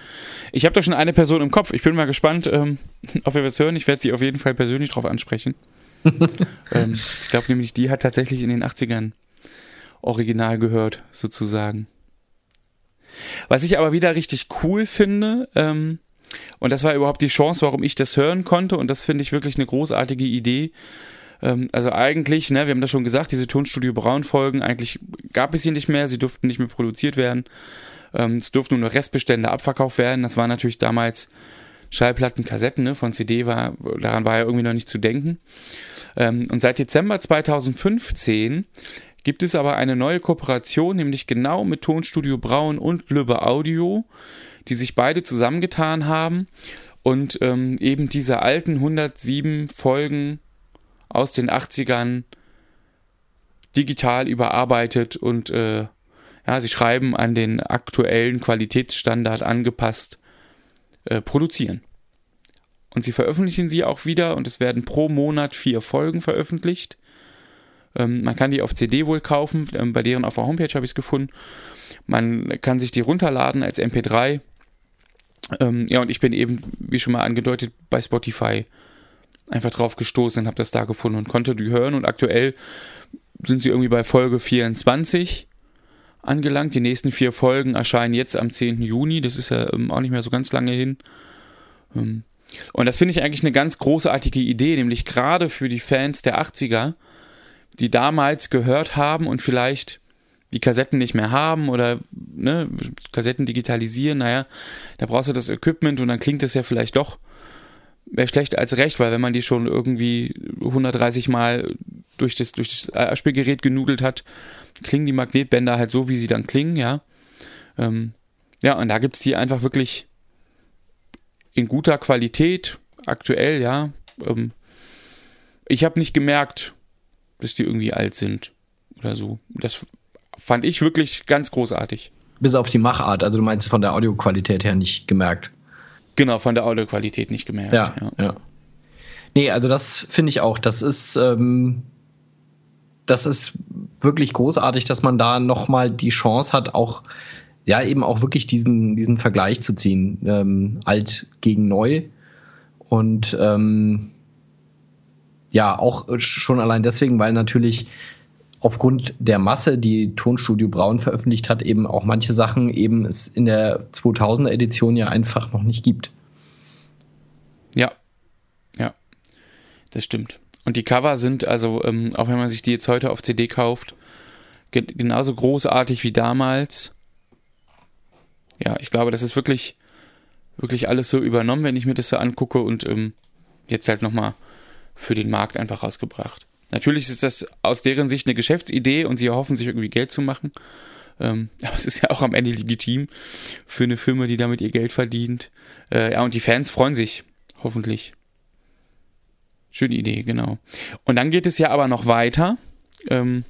Ich habe da schon eine Person im Kopf. Ich bin mal gespannt, ähm, [LAUGHS] ob wir was hören. Ich werde sie auf jeden Fall persönlich drauf ansprechen. [LAUGHS] ähm, ich glaube nämlich, die hat tatsächlich in den 80ern original gehört, sozusagen. Was ich aber wieder richtig cool finde, ähm, und das war überhaupt die Chance, warum ich das hören konnte, und das finde ich wirklich eine großartige Idee, ähm, also eigentlich, ne, wir haben das schon gesagt, diese Tonstudio Braun Folgen, eigentlich gab es sie nicht mehr, sie durften nicht mehr produziert werden. Ähm, es durften nur Restbestände abverkauft werden. Das war natürlich damals Schallplatten, Kassetten, ne, von CD war, daran war ja irgendwie noch nicht zu denken. Ähm, und seit Dezember 2015 gibt es aber eine neue Kooperation, nämlich genau mit Tonstudio Braun und Lübbe Audio, die sich beide zusammengetan haben und ähm, eben diese alten 107 Folgen aus den 80ern digital überarbeitet und äh, ja, sie schreiben an den aktuellen Qualitätsstandard angepasst äh, produzieren. Und sie veröffentlichen sie auch wieder und es werden pro Monat vier Folgen veröffentlicht. Ähm, man kann die auf CD wohl kaufen, ähm, bei deren auf der Homepage habe ich es gefunden. Man kann sich die runterladen als MP3. Ähm, ja, und ich bin eben, wie schon mal angedeutet, bei Spotify einfach drauf gestoßen und habe das da gefunden und konnte die hören und aktuell sind sie irgendwie bei Folge 24 angelangt. Die nächsten vier Folgen erscheinen jetzt am 10. Juni, das ist ja ähm, auch nicht mehr so ganz lange hin. Ähm, und das finde ich eigentlich eine ganz großartige Idee, nämlich gerade für die Fans der 80er, die damals gehört haben und vielleicht die Kassetten nicht mehr haben oder ne, Kassetten digitalisieren, naja, da brauchst du das Equipment und dann klingt das ja vielleicht doch mehr schlecht als recht, weil wenn man die schon irgendwie 130 Mal durch das, durch das Abspielgerät genudelt hat, klingen die Magnetbänder halt so, wie sie dann klingen, ja. Ähm, ja, und da gibt es die einfach wirklich in guter Qualität, aktuell, ja. Ähm, ich habe nicht gemerkt, dass die irgendwie alt sind oder so. Das fand ich wirklich ganz großartig. Bis auf die Machart, also du meinst von der Audioqualität her nicht gemerkt. Genau, von der Audioqualität nicht gemerkt. Ja, ja. ja. Nee, also das finde ich auch. Das ist, ähm, das ist wirklich großartig, dass man da nochmal die Chance hat, auch, ja, eben auch wirklich diesen, diesen Vergleich zu ziehen. Ähm, alt gegen neu. Und ähm, ja, auch schon allein deswegen, weil natürlich aufgrund der Masse, die Tonstudio Braun veröffentlicht hat, eben auch manche Sachen eben es in der 2000er Edition ja einfach noch nicht gibt. Ja, ja. Das stimmt. Und die Cover sind, also, ähm, auch wenn man sich die jetzt heute auf CD kauft, ge genauso großartig wie damals. Ja, ich glaube, das ist wirklich, wirklich alles so übernommen, wenn ich mir das so angucke und ähm, jetzt halt nochmal für den Markt einfach rausgebracht. Natürlich ist das aus deren Sicht eine Geschäftsidee und sie erhoffen sich irgendwie Geld zu machen. Ähm, [LAUGHS] aber es ist ja auch am Ende legitim für eine Firma, die damit ihr Geld verdient. Äh, ja, und die Fans freuen sich, hoffentlich. Schöne Idee, genau. Und dann geht es ja aber noch weiter. Ähm,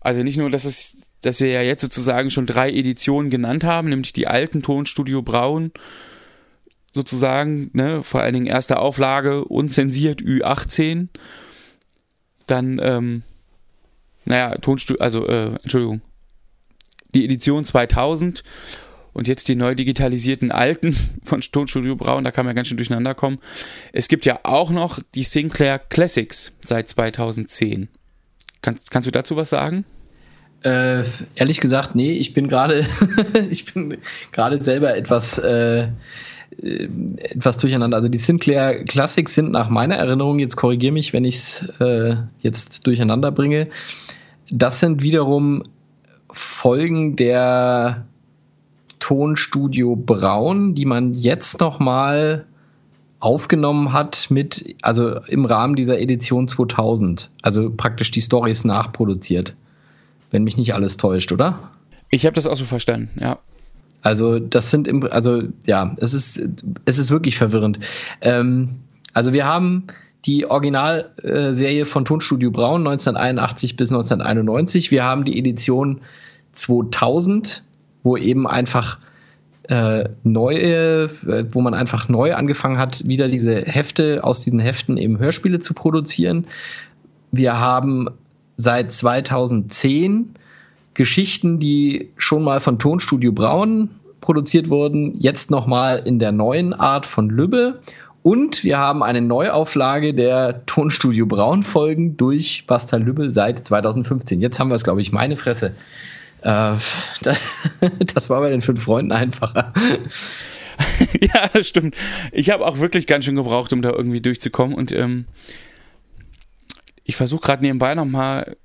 also nicht nur, dass es, dass wir ja jetzt sozusagen schon drei Editionen genannt haben, nämlich die alten Tonstudio Braun, sozusagen, ne, vor allen Dingen erste Auflage, unzensiert Ü18. Dann, ähm, naja, Tonstudio, also, äh, Entschuldigung, die Edition 2000 und jetzt die neu digitalisierten alten [LAUGHS] von Tonstudio Braun, da kann man ganz schön durcheinander kommen. Es gibt ja auch noch die Sinclair Classics seit 2010. Kannst, kannst du dazu was sagen? Äh, ehrlich gesagt, nee, ich bin gerade, [LAUGHS] ich bin gerade selber etwas, äh, äh, etwas durcheinander. Also die Sinclair Classics sind nach meiner Erinnerung, jetzt korrigiere mich, wenn ich es äh, jetzt durcheinander bringe, das sind wiederum Folgen der Tonstudio Braun, die man jetzt noch mal aufgenommen hat mit, also im Rahmen dieser Edition 2000. Also praktisch die Stories nachproduziert. Wenn mich nicht alles täuscht, oder? Ich habe das auch so verstanden, ja. Also das sind im, also ja, es ist, es ist wirklich verwirrend. Ähm, also wir haben die Originalserie von Tonstudio Braun 1981 bis 1991. Wir haben die Edition 2000, wo eben einfach äh, neue, äh, wo man einfach neu angefangen hat, wieder diese Hefte aus diesen Heften eben Hörspiele zu produzieren. Wir haben seit 2010 Geschichten, die schon mal von Tonstudio Braun produziert wurden, jetzt nochmal in der neuen Art von Lübbe. Und wir haben eine Neuauflage der Tonstudio Braun Folgen durch Basta Lübbe seit 2015. Jetzt haben wir es, glaube ich, meine Fresse. Äh, [LAUGHS] das, das war bei den fünf Freunden einfacher. [LAUGHS] ja, das stimmt. Ich habe auch wirklich ganz schön gebraucht, um da irgendwie durchzukommen. Und ähm, ich versuche gerade nebenbei nochmal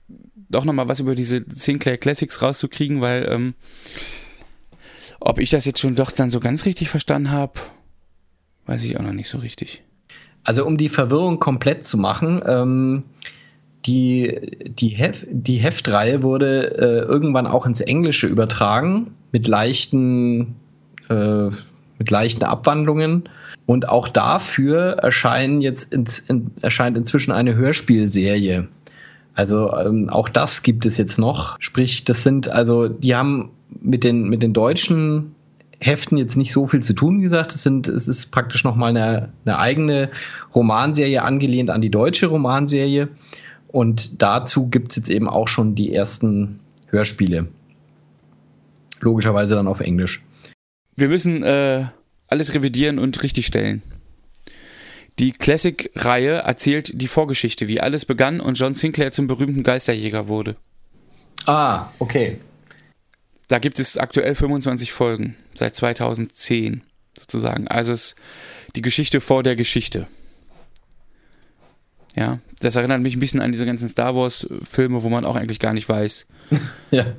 doch nochmal was über diese Sinclair Classics rauszukriegen, weil ähm, ob ich das jetzt schon doch dann so ganz richtig verstanden habe, weiß ich auch noch nicht so richtig. Also um die Verwirrung komplett zu machen, ähm, die, die, Hef, die Heftreihe wurde äh, irgendwann auch ins Englische übertragen mit leichten, äh, mit leichten Abwandlungen. Und auch dafür erscheinen jetzt in, in, erscheint inzwischen eine Hörspielserie. Also ähm, auch das gibt es jetzt noch. Sprich, das sind also, die haben mit den, mit den deutschen Heften jetzt nicht so viel zu tun, wie gesagt. Es, sind, es ist praktisch nochmal eine, eine eigene Romanserie angelehnt an die deutsche Romanserie. Und dazu gibt es jetzt eben auch schon die ersten Hörspiele. Logischerweise dann auf Englisch. Wir müssen äh, alles revidieren und richtigstellen. Die Classic-Reihe erzählt die Vorgeschichte, wie alles begann und John Sinclair zum berühmten Geisterjäger wurde. Ah, okay. Da gibt es aktuell 25 Folgen, seit 2010 sozusagen. Also es ist die Geschichte vor der Geschichte. Ja, das erinnert mich ein bisschen an diese ganzen Star Wars-Filme, wo man auch eigentlich gar nicht weiß. [LAUGHS] ja.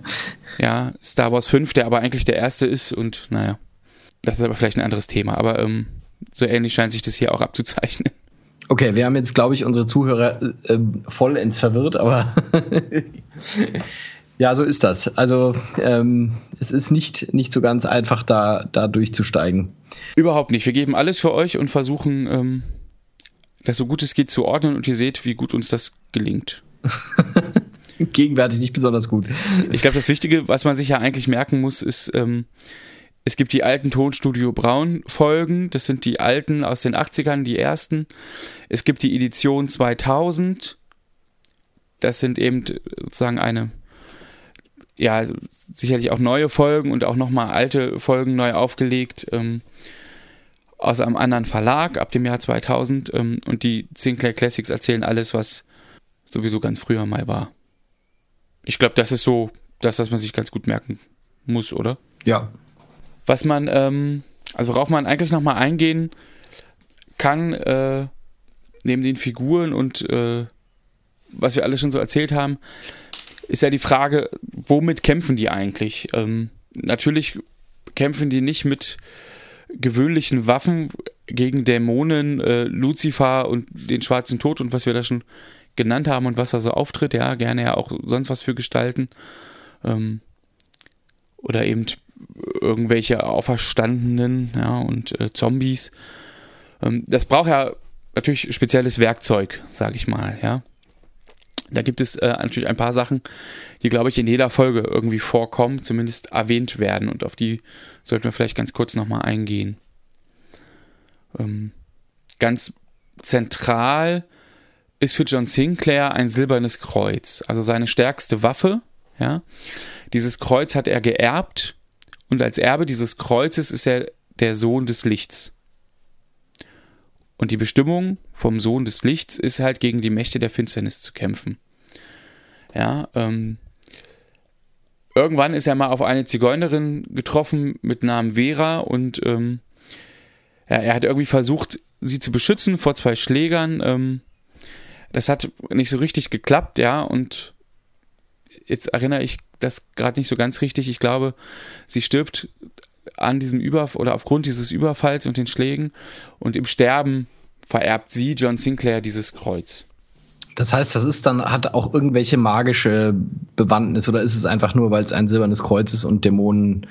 Ja, Star Wars 5, der aber eigentlich der erste ist und naja, das ist aber vielleicht ein anderes Thema, aber ähm, so ähnlich scheint sich das hier auch abzuzeichnen. Okay, wir haben jetzt, glaube ich, unsere Zuhörer äh, vollends verwirrt, aber [LAUGHS] ja, so ist das. Also ähm, es ist nicht, nicht so ganz einfach, da, da durchzusteigen. Überhaupt nicht. Wir geben alles für euch und versuchen, ähm, das so gut es geht zu ordnen und ihr seht, wie gut uns das gelingt. [LAUGHS] Gegenwärtig nicht besonders gut. Ich glaube, das Wichtige, was man sich ja eigentlich merken muss, ist, ähm, es gibt die alten Tonstudio Braun Folgen, das sind die alten aus den 80ern, die ersten. Es gibt die Edition 2000, das sind eben sozusagen eine, ja, sicherlich auch neue Folgen und auch nochmal alte Folgen neu aufgelegt. Ähm, aus einem anderen Verlag ab dem Jahr 2000 ähm, und die Sinclair Classics erzählen alles, was sowieso ganz früher mal war. Ich glaube, das ist so das, was man sich ganz gut merken muss, oder? Ja. Was man, ähm, also worauf man eigentlich nochmal eingehen kann, äh, neben den Figuren und äh, was wir alle schon so erzählt haben, ist ja die Frage, womit kämpfen die eigentlich? Ähm, natürlich kämpfen die nicht mit gewöhnlichen Waffen gegen Dämonen, äh, Lucifer und den schwarzen Tod und was wir da schon genannt haben und was da so auftritt, ja, gerne ja auch sonst was für Gestalten. Ähm, oder eben irgendwelche Auferstandenen, ja, und äh, Zombies. Ähm, das braucht ja natürlich spezielles Werkzeug, sage ich mal, ja. Da gibt es äh, natürlich ein paar Sachen, die, glaube ich, in jeder Folge irgendwie vorkommen, zumindest erwähnt werden. Und auf die sollten wir vielleicht ganz kurz nochmal eingehen. Ähm, ganz zentral ist für John Sinclair ein silbernes Kreuz, also seine stärkste Waffe. Ja, dieses Kreuz hat er geerbt und als Erbe dieses Kreuzes ist er der Sohn des Lichts. Und die Bestimmung vom Sohn des Lichts ist halt gegen die Mächte der Finsternis zu kämpfen. Ja, ähm, irgendwann ist er mal auf eine Zigeunerin getroffen mit Namen Vera und ähm, ja, er hat irgendwie versucht, sie zu beschützen vor zwei Schlägern. Ähm, das hat nicht so richtig geklappt, ja, und jetzt erinnere ich das gerade nicht so ganz richtig. Ich glaube, sie stirbt an diesem Überfall oder aufgrund dieses Überfalls und den Schlägen und im Sterben vererbt sie John Sinclair dieses Kreuz. Das heißt, das ist dann, hat auch irgendwelche magische Bewandtnis oder ist es einfach nur, weil es ein silbernes Kreuz ist und Dämonen,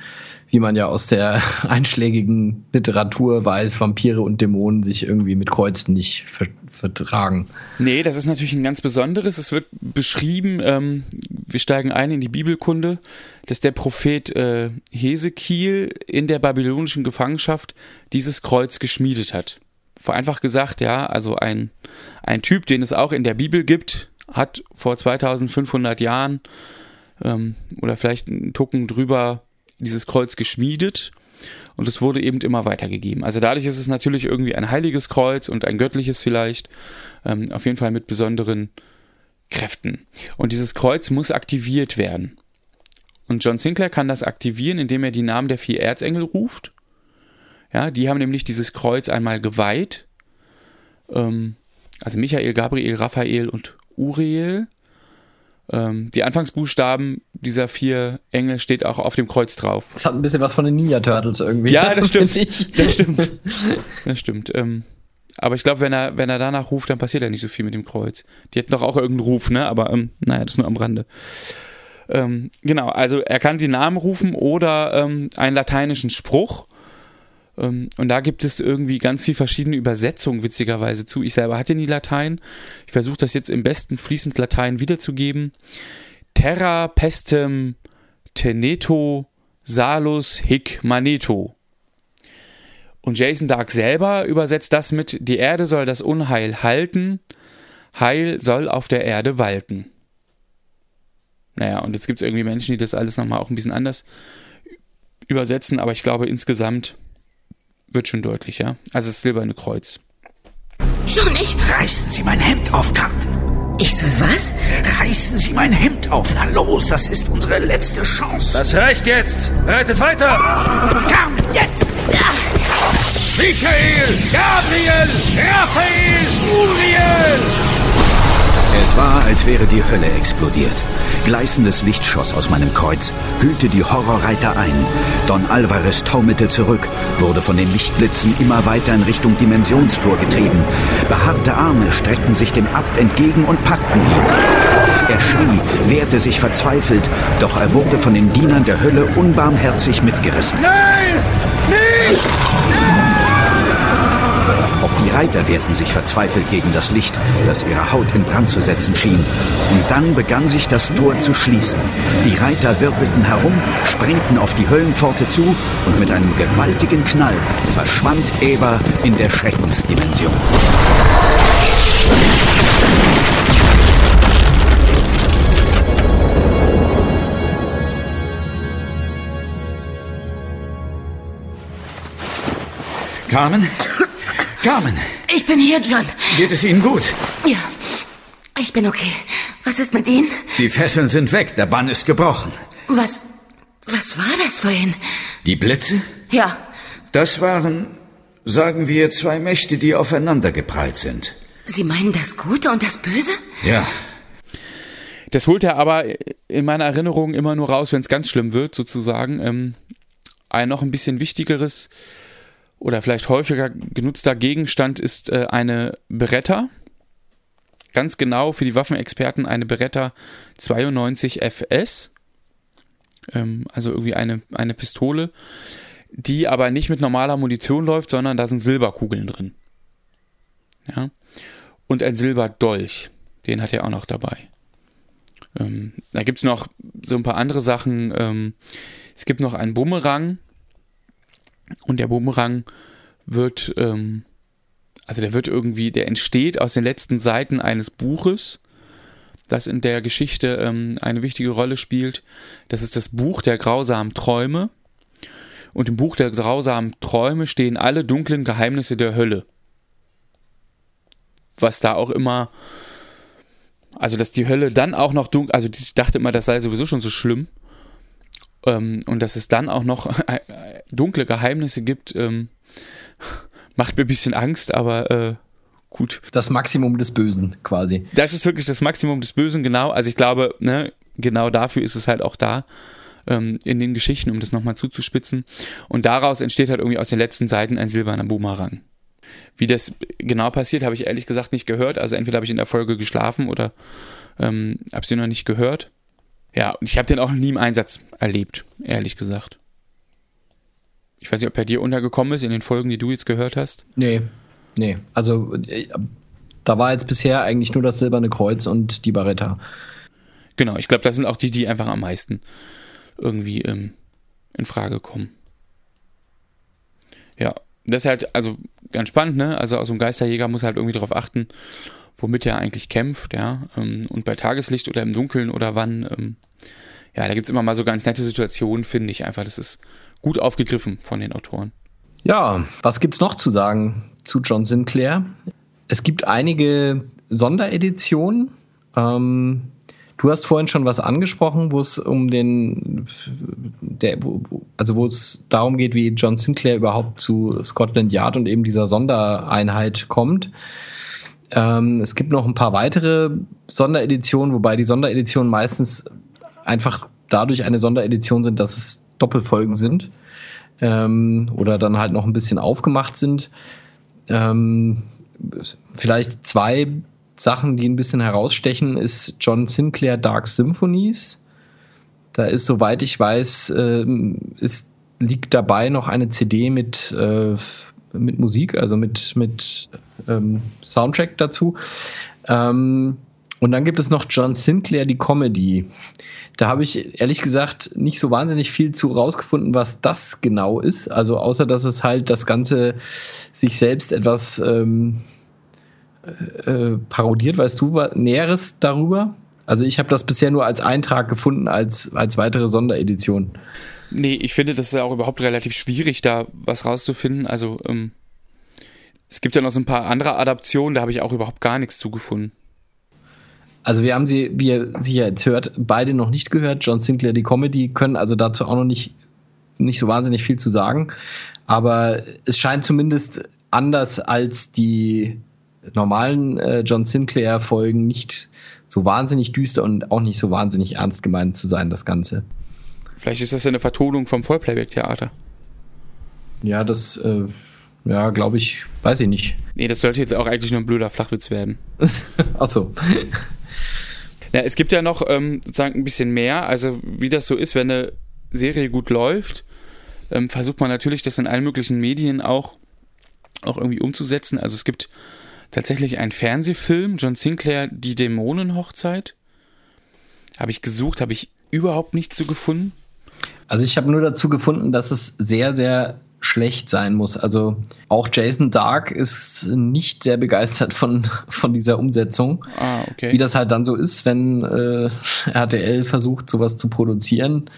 wie man ja aus der [LAUGHS] einschlägigen Literatur weiß, Vampire und Dämonen sich irgendwie mit Kreuzen nicht ver vertragen? Nee, das ist natürlich ein ganz besonderes. Es wird beschrieben, ähm, wir steigen ein in die Bibelkunde, dass der Prophet äh, Hesekiel in der babylonischen Gefangenschaft dieses Kreuz geschmiedet hat vereinfacht gesagt, ja, also ein, ein Typ, den es auch in der Bibel gibt, hat vor 2500 Jahren ähm, oder vielleicht einen Tucken drüber dieses Kreuz geschmiedet und es wurde eben immer weitergegeben. Also dadurch ist es natürlich irgendwie ein heiliges Kreuz und ein göttliches vielleicht, ähm, auf jeden Fall mit besonderen Kräften. Und dieses Kreuz muss aktiviert werden. Und John Sinclair kann das aktivieren, indem er die Namen der vier Erzengel ruft ja, die haben nämlich dieses Kreuz einmal geweiht. Ähm, also Michael, Gabriel, Raphael und Uriel. Ähm, die Anfangsbuchstaben dieser vier Engel steht auch auf dem Kreuz drauf. Das hat ein bisschen was von den Ninja Turtles irgendwie. Ja, das [LAUGHS] stimmt. das stimmt. Das stimmt. Ähm, aber ich glaube, wenn er, wenn er danach ruft, dann passiert ja nicht so viel mit dem Kreuz. Die hätten doch auch irgendeinen Ruf, ne? Aber ähm, naja, das nur am Rande. Ähm, genau, also er kann die Namen rufen oder ähm, einen lateinischen Spruch. Ähm, und da gibt es irgendwie ganz viel verschiedene Übersetzungen, witzigerweise zu. Ich selber hatte nie Latein. Ich versuche das jetzt im besten fließend Latein wiederzugeben. Terra pestem teneto salus hic maneto. Und Jason Dark selber übersetzt das mit, die Erde soll das Unheil halten, Heil soll auf der Erde walten. Naja, und jetzt gibt es irgendwie Menschen, die das alles nochmal auch ein bisschen anders übersetzen, aber ich glaube insgesamt wird schon deutlich, ja? Also das silberne Kreuz. Schon nicht? Reißen Sie mein Hemd auf, Carmen. Ich soll was? Reißen Sie mein Hemd auf. Na los, das ist unsere letzte Chance. Das reicht jetzt. Reitet weiter. Carmen, jetzt. Ja. Michael, Gabriel, Raphael, Uriel. Es war, als wäre die Hölle explodiert. Gleißendes Licht schoss aus meinem Kreuz, hüllte die Horrorreiter ein. Don Alvarez taumelte zurück, wurde von den Lichtblitzen immer weiter in Richtung Dimensionstor getrieben. Behaarte Arme streckten sich dem Abt entgegen und packten ihn. Er schrie, wehrte sich verzweifelt, doch er wurde von den Dienern der Hölle unbarmherzig mitgerissen. Nein! Nicht! Auch die Reiter wehrten sich verzweifelt gegen das Licht, das ihre Haut in Brand zu setzen schien. Und dann begann sich das Tor zu schließen. Die Reiter wirbelten herum, sprengten auf die Höllenpforte zu und mit einem gewaltigen Knall verschwand Eber in der Schreckensdimension. Carmen? Carmen! Ich bin hier, John. Geht es Ihnen gut? Ja, ich bin okay. Was ist mit Ihnen? Die Fesseln sind weg, der Bann ist gebrochen. Was. Was war das vorhin? Die Blitze? Ja. Das waren, sagen wir, zwei Mächte, die aufeinander geprallt sind. Sie meinen das Gute und das Böse? Ja. Das holt er aber in meiner Erinnerung immer nur raus, wenn es ganz schlimm wird, sozusagen. Ähm, ein noch ein bisschen wichtigeres oder vielleicht häufiger genutzter Gegenstand ist äh, eine Beretta. Ganz genau für die Waffenexperten eine Beretta 92 FS. Ähm, also irgendwie eine, eine Pistole, die aber nicht mit normaler Munition läuft, sondern da sind Silberkugeln drin. Ja. Und ein Silberdolch. Den hat er auch noch dabei. Ähm, da gibt es noch so ein paar andere Sachen. Ähm, es gibt noch einen Bumerang. Und der Bumerang wird, ähm, also der wird irgendwie, der entsteht aus den letzten Seiten eines Buches, das in der Geschichte ähm, eine wichtige Rolle spielt. Das ist das Buch der grausamen Träume. Und im Buch der grausamen Träume stehen alle dunklen Geheimnisse der Hölle. Was da auch immer also, dass die Hölle dann auch noch dunkel, also ich dachte immer, das sei sowieso schon so schlimm. Ähm, und dass es dann auch noch [LAUGHS] äh, dunkle Geheimnisse gibt, ähm, macht mir ein bisschen Angst, aber äh, gut. Das Maximum des Bösen quasi. Das ist wirklich das Maximum des Bösen, genau. Also ich glaube, ne, genau dafür ist es halt auch da ähm, in den Geschichten, um das nochmal zuzuspitzen. Und daraus entsteht halt irgendwie aus den letzten Seiten ein silberner Boomerang. Wie das genau passiert, habe ich ehrlich gesagt nicht gehört. Also entweder habe ich in der Folge geschlafen oder ähm, habe sie noch nicht gehört. Ja, und ich habe den auch nie im Einsatz erlebt, ehrlich gesagt. Ich weiß nicht, ob er dir untergekommen ist in den Folgen, die du jetzt gehört hast. Nee, nee. Also äh, da war jetzt bisher eigentlich nur das silberne Kreuz und die Barretta. Genau, ich glaube, das sind auch die, die einfach am meisten irgendwie ähm, in Frage kommen. Ja, das ist halt, also ganz spannend, ne? Also aus einem Geisterjäger muss halt irgendwie darauf achten, womit er eigentlich kämpft, ja. Ähm, und bei Tageslicht oder im Dunkeln oder wann, ähm, ja, da gibt es immer mal so ganz nette Situationen, finde ich einfach. Das ist gut aufgegriffen von den Autoren. Ja, was gibt's noch zu sagen zu John Sinclair? Es gibt einige Sondereditionen. Ähm, Du hast vorhin schon was angesprochen, wo es um den, der, wo, also wo es darum geht, wie John Sinclair überhaupt zu Scotland Yard und eben dieser Sondereinheit kommt. Ähm, es gibt noch ein paar weitere Sondereditionen, wobei die Sondereditionen meistens einfach dadurch eine Sonderedition sind, dass es Doppelfolgen sind ähm, oder dann halt noch ein bisschen aufgemacht sind. Ähm, vielleicht zwei Sachen, die ein bisschen herausstechen, ist John Sinclair Dark Symphonies. Da ist, soweit ich weiß, äh, ist, liegt dabei noch eine CD mit, äh, mit Musik, also mit, mit ähm, Soundtrack dazu. Ähm, und dann gibt es noch John Sinclair, die Comedy. Da habe ich ehrlich gesagt nicht so wahnsinnig viel zu rausgefunden, was das genau ist. Also außer dass es halt das Ganze sich selbst etwas ähm, äh, parodiert. Weißt du was Näheres darüber? Also ich habe das bisher nur als Eintrag gefunden, als, als weitere Sonderedition. Nee, ich finde, das ist auch überhaupt relativ schwierig, da was rauszufinden. Also ähm, es gibt ja noch so ein paar andere Adaptionen, da habe ich auch überhaupt gar nichts zugefunden. Also wir haben sie, wie ihr sicher jetzt hört, beide noch nicht gehört. John Sinclair, die Comedy, können also dazu auch noch nicht, nicht so wahnsinnig viel zu sagen. Aber es scheint zumindest anders als die normalen äh, John Sinclair-Folgen nicht so wahnsinnig düster und auch nicht so wahnsinnig ernst gemeint zu sein, das Ganze. Vielleicht ist das ja eine Vertonung vom Vollplayback-Theater. Ja, das, äh, ja, glaube ich, weiß ich nicht. Nee, das sollte jetzt auch eigentlich nur ein blöder Flachwitz werden. [LAUGHS] Ach so. [LAUGHS] Ja, es gibt ja noch ähm, sozusagen ein bisschen mehr. Also, wie das so ist, wenn eine Serie gut läuft, ähm, versucht man natürlich, das in allen möglichen Medien auch, auch irgendwie umzusetzen. Also, es gibt tatsächlich ein Fernsehfilm, John Sinclair, Die Dämonenhochzeit. Habe ich gesucht, habe ich überhaupt nichts zu gefunden. Also ich habe nur dazu gefunden, dass es sehr, sehr schlecht sein muss. Also auch Jason Dark ist nicht sehr begeistert von, von dieser Umsetzung. Ah, okay. Wie das halt dann so ist, wenn äh, RTL versucht, sowas zu produzieren.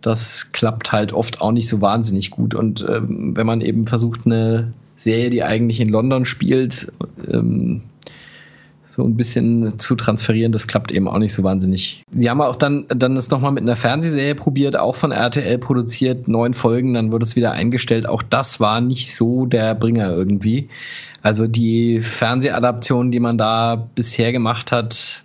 Das klappt halt oft auch nicht so wahnsinnig gut. Und ähm, wenn man eben versucht, eine Serie, die eigentlich in London spielt, ähm, so ein bisschen zu transferieren, das klappt eben auch nicht so wahnsinnig. Die haben auch dann, dann ist nochmal mit einer Fernsehserie probiert, auch von RTL produziert, neun Folgen, dann wurde es wieder eingestellt. Auch das war nicht so der Bringer irgendwie. Also die Fernsehadaption, die man da bisher gemacht hat,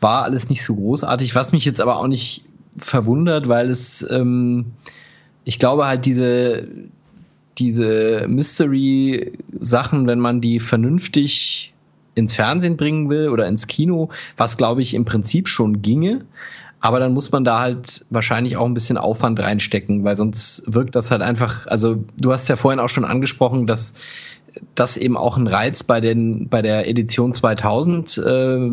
war alles nicht so großartig, was mich jetzt aber auch nicht verwundert, weil es, ähm, ich glaube halt diese, diese Mystery-Sachen, wenn man die vernünftig ins Fernsehen bringen will oder ins Kino, was glaube ich im Prinzip schon ginge. Aber dann muss man da halt wahrscheinlich auch ein bisschen Aufwand reinstecken, weil sonst wirkt das halt einfach, also du hast ja vorhin auch schon angesprochen, dass das eben auch ein Reiz bei den, bei der Edition 2000 äh,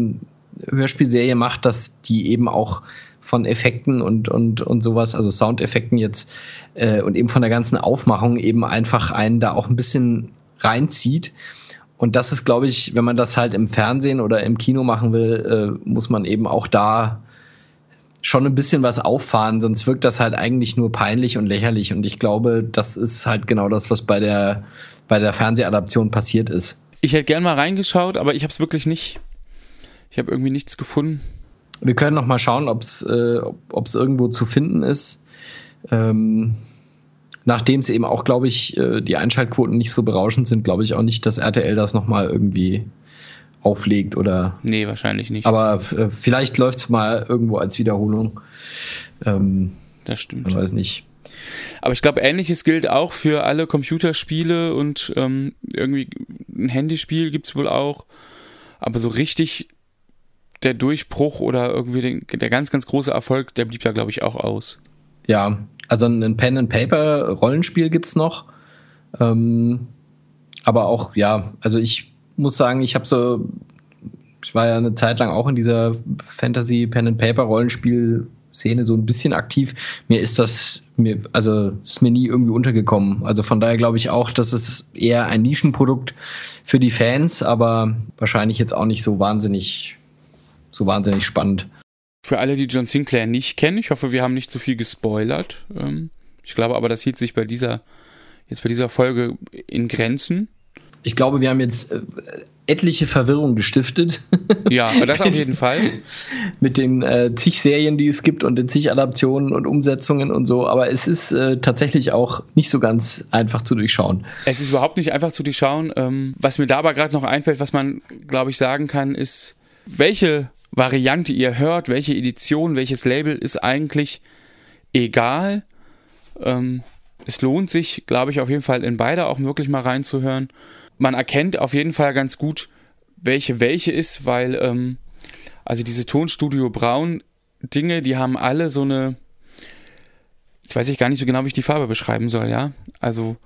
Hörspielserie macht, dass die eben auch von Effekten und, und, und sowas, also Soundeffekten jetzt äh, und eben von der ganzen Aufmachung eben einfach einen da auch ein bisschen reinzieht. Und das ist, glaube ich, wenn man das halt im Fernsehen oder im Kino machen will, äh, muss man eben auch da schon ein bisschen was auffahren, sonst wirkt das halt eigentlich nur peinlich und lächerlich. Und ich glaube, das ist halt genau das, was bei der, bei der Fernsehadaption passiert ist. Ich hätte gern mal reingeschaut, aber ich habe es wirklich nicht. Ich habe irgendwie nichts gefunden. Wir können noch mal schauen, ob's, äh, ob es irgendwo zu finden ist. Ähm, nachdem es eben auch, glaube ich, äh, die Einschaltquoten nicht so berauschend sind, glaube ich auch nicht, dass RTL das noch mal irgendwie auflegt oder. Nee, wahrscheinlich nicht. Aber äh, vielleicht läuft es mal irgendwo als Wiederholung. Ähm, das stimmt. Ich weiß nicht. Aber ich glaube, ähnliches gilt auch für alle Computerspiele und ähm, irgendwie ein Handyspiel gibt es wohl auch. Aber so richtig der Durchbruch oder irgendwie den, der ganz, ganz große Erfolg, der blieb ja, glaube ich, auch aus. Ja, also ein Pen-and-Paper-Rollenspiel gibt es noch. Ähm, aber auch, ja, also ich muss sagen, ich habe so, ich war ja eine Zeit lang auch in dieser Fantasy-Pen-and-Paper-Rollenspiel- Szene so ein bisschen aktiv. Mir ist das mir also ist mir nie irgendwie untergekommen. Also von daher glaube ich auch, dass es eher ein Nischenprodukt für die Fans, aber wahrscheinlich jetzt auch nicht so wahnsinnig so wahnsinnig spannend. Für alle, die John Sinclair nicht kennen, ich hoffe, wir haben nicht zu viel gespoilert. Ähm, ich glaube aber, das hielt sich bei dieser, jetzt bei dieser Folge in Grenzen. Ich glaube, wir haben jetzt äh, etliche Verwirrung gestiftet. [LAUGHS] Ja, das auf jeden Fall. [LAUGHS] Mit den äh, zig Serien, die es gibt und den zig Adaptionen und Umsetzungen und so. Aber es ist äh, tatsächlich auch nicht so ganz einfach zu durchschauen. Es ist überhaupt nicht einfach zu durchschauen. Ähm, was mir da aber gerade noch einfällt, was man, glaube ich, sagen kann, ist, welche Variante ihr hört, welche Edition, welches Label, ist eigentlich egal. Ähm, es lohnt sich, glaube ich, auf jeden Fall in beide auch wirklich mal reinzuhören. Man erkennt auf jeden Fall ganz gut, welche welche ist, weil ähm, also diese Tonstudio Braun Dinge, die haben alle so eine, jetzt weiß ich gar nicht so genau, wie ich die Farbe beschreiben soll, ja. Also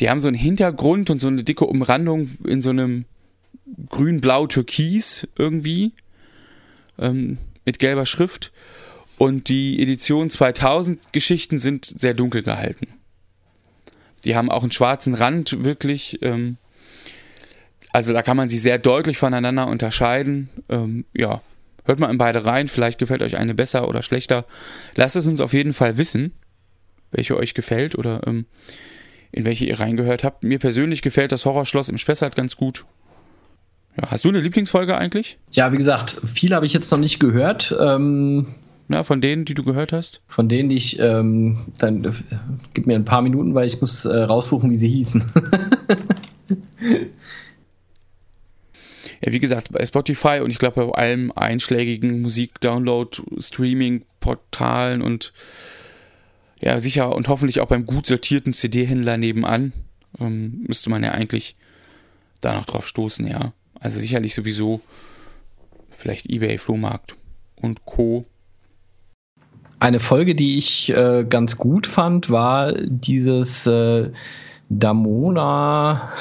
die haben so einen Hintergrund und so eine dicke Umrandung in so einem grün-blau-türkis irgendwie ähm, mit gelber Schrift. Und die Edition 2000 Geschichten sind sehr dunkel gehalten. Die haben auch einen schwarzen Rand, wirklich. Ähm, also da kann man sie sehr deutlich voneinander unterscheiden. Ähm, ja, hört mal in beide rein. Vielleicht gefällt euch eine besser oder schlechter. Lasst es uns auf jeden Fall wissen, welche euch gefällt oder ähm, in welche ihr reingehört habt. Mir persönlich gefällt das Horrorschloss im Spessart ganz gut. Ja, hast du eine Lieblingsfolge eigentlich? Ja, wie gesagt, viel habe ich jetzt noch nicht gehört. Ähm, Na, von denen, die du gehört hast? Von denen, die ich, ähm, dann äh, gib mir ein paar Minuten, weil ich muss äh, raussuchen, wie sie hießen. [LAUGHS] ja, wie gesagt, bei Spotify und ich glaube bei allen einschlägigen Musik-Download, Streaming-Portalen und ja, sicher und hoffentlich auch beim gut sortierten CD-Händler nebenan ähm, müsste man ja eigentlich da noch drauf stoßen, ja. Also sicherlich sowieso vielleicht eBay, Flohmarkt und Co. Eine Folge, die ich äh, ganz gut fand, war dieses äh, Damona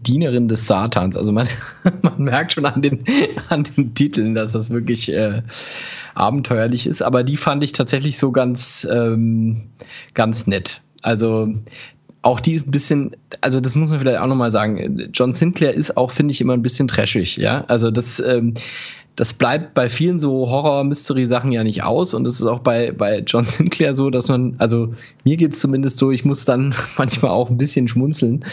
Dienerin des Satans. Also man, [LAUGHS] man merkt schon an den, [LAUGHS] an den Titeln, dass das wirklich äh, abenteuerlich ist. Aber die fand ich tatsächlich so ganz, ähm, ganz nett. Also auch die ist ein bisschen, also das muss man vielleicht auch nochmal sagen, John Sinclair ist auch, finde ich, immer ein bisschen trashig, ja. Also das, ähm, das bleibt bei vielen so Horror-Mystery-Sachen ja nicht aus. Und es ist auch bei, bei John [LAUGHS] Sinclair so, dass man, also mir geht es zumindest so, ich muss dann [LAUGHS] manchmal auch ein bisschen schmunzeln.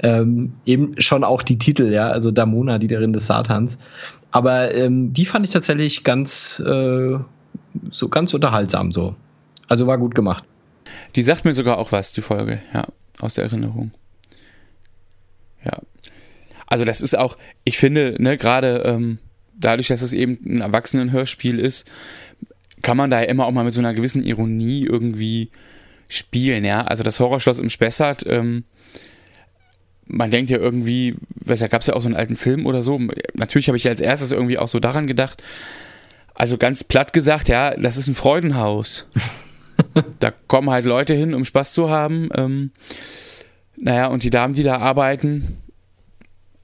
Ähm, eben schon auch die Titel, ja, also Damona, die Darin des Satans. Aber ähm, die fand ich tatsächlich ganz, äh, so ganz unterhaltsam so. Also war gut gemacht. Die sagt mir sogar auch was, die Folge, ja, aus der Erinnerung. Ja. Also das ist auch, ich finde, ne, gerade ähm, dadurch, dass es eben ein Erwachsenenhörspiel ist, kann man da ja immer auch mal mit so einer gewissen Ironie irgendwie spielen, ja. Also das Horrorschloss im Spessart, ähm, man denkt ja irgendwie, da gab es ja auch so einen alten Film oder so. Natürlich habe ich als erstes irgendwie auch so daran gedacht. Also ganz platt gesagt, ja, das ist ein Freudenhaus. [LAUGHS] da kommen halt Leute hin, um Spaß zu haben. Ähm, naja, und die Damen, die da arbeiten,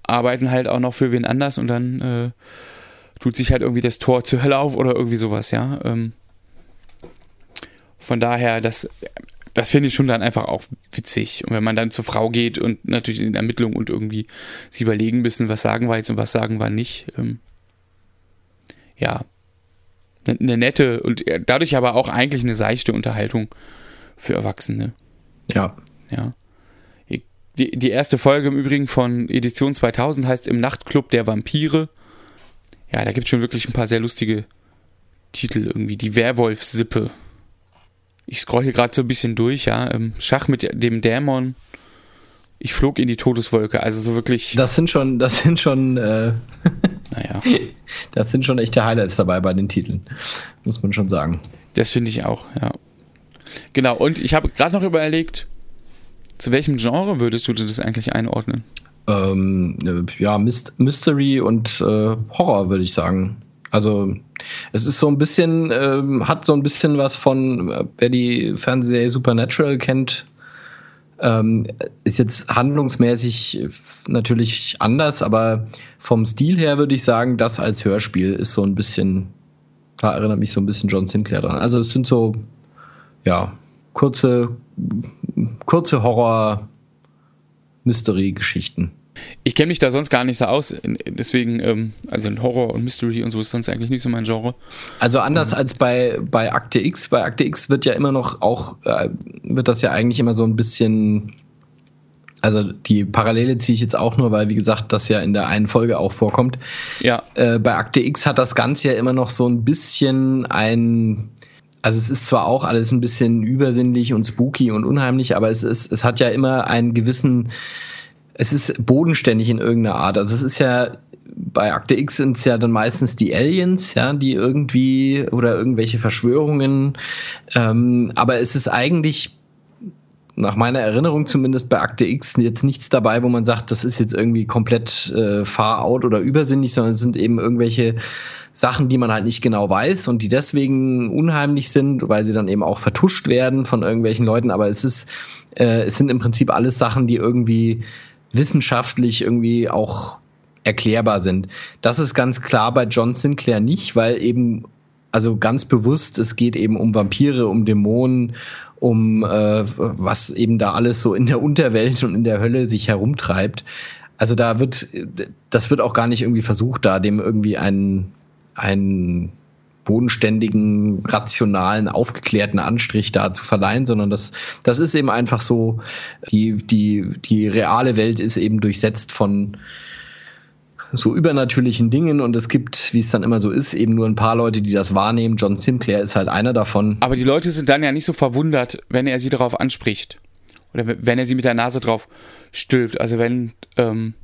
arbeiten halt auch noch für wen anders und dann äh, tut sich halt irgendwie das Tor zur Hölle auf oder irgendwie sowas, ja. Ähm, von daher, das, das finde ich schon dann einfach auch witzig. Und wenn man dann zur Frau geht und natürlich in Ermittlungen und irgendwie sie überlegen müssen, was sagen wir jetzt und was sagen wir nicht, ähm, ja, eine ne nette und dadurch aber auch eigentlich eine seichte Unterhaltung für Erwachsene. Ja. Ja. Die, die erste Folge im Übrigen von Edition 2000 heißt Im Nachtclub der Vampire. Ja, da gibt es schon wirklich ein paar sehr lustige Titel irgendwie. Die Werwolf-Sippe. Ich scroll hier gerade so ein bisschen durch, ja. Ähm, Schach mit dem Dämon. Ich flog in die Todeswolke. Also so wirklich. Das sind schon, das sind schon, äh, [LAUGHS] naja. [LAUGHS] Das sind schon echte Highlights dabei bei den Titeln. Muss man schon sagen. Das finde ich auch, ja. Genau, und ich habe gerade noch überlegt, zu welchem Genre würdest du das eigentlich einordnen? Ähm, äh, ja, Myst Mystery und äh, Horror, würde ich sagen. Also es ist so ein bisschen, äh, hat so ein bisschen was von, äh, wer die Fernsehserie Supernatural kennt, ähm, ist jetzt handlungsmäßig natürlich anders, aber vom Stil her würde ich sagen, das als Hörspiel ist so ein bisschen, da erinnert mich so ein bisschen John Sinclair dran. Also es sind so, ja, kurze, kurze Horror-Mystery-Geschichten. Ich kenne mich da sonst gar nicht so aus, deswegen, ähm, also in Horror und Mystery und so ist sonst eigentlich nicht so mein Genre. Also anders mhm. als bei, bei Akte X, bei Akte X wird ja immer noch auch, äh, wird das ja eigentlich immer so ein bisschen, also die Parallele ziehe ich jetzt auch nur, weil wie gesagt, das ja in der einen Folge auch vorkommt. Ja. Äh, bei Akte X hat das Ganze ja immer noch so ein bisschen ein, also es ist zwar auch alles ein bisschen übersinnlich und spooky und unheimlich, aber es ist, es hat ja immer einen gewissen, es ist bodenständig in irgendeiner Art. Also es ist ja bei Akte X sind es ja dann meistens die Aliens, ja, die irgendwie oder irgendwelche Verschwörungen. Ähm, aber es ist eigentlich nach meiner Erinnerung zumindest bei Akte X jetzt nichts dabei, wo man sagt, das ist jetzt irgendwie komplett äh, far out oder übersinnig, sondern es sind eben irgendwelche Sachen, die man halt nicht genau weiß und die deswegen unheimlich sind, weil sie dann eben auch vertuscht werden von irgendwelchen Leuten. Aber es ist, äh, es sind im Prinzip alles Sachen, die irgendwie wissenschaftlich irgendwie auch erklärbar sind. Das ist ganz klar bei John Sinclair nicht, weil eben, also ganz bewusst, es geht eben um Vampire, um Dämonen, um äh, was eben da alles so in der Unterwelt und in der Hölle sich herumtreibt. Also da wird, das wird auch gar nicht irgendwie versucht, da dem irgendwie einen, einen bodenständigen, rationalen, aufgeklärten Anstrich da zu verleihen, sondern das, das ist eben einfach so, die, die, die reale Welt ist eben durchsetzt von so übernatürlichen Dingen und es gibt, wie es dann immer so ist, eben nur ein paar Leute, die das wahrnehmen. John Sinclair ist halt einer davon. Aber die Leute sind dann ja nicht so verwundert, wenn er sie darauf anspricht. Oder wenn er sie mit der Nase drauf stülpt. Also wenn, ähm,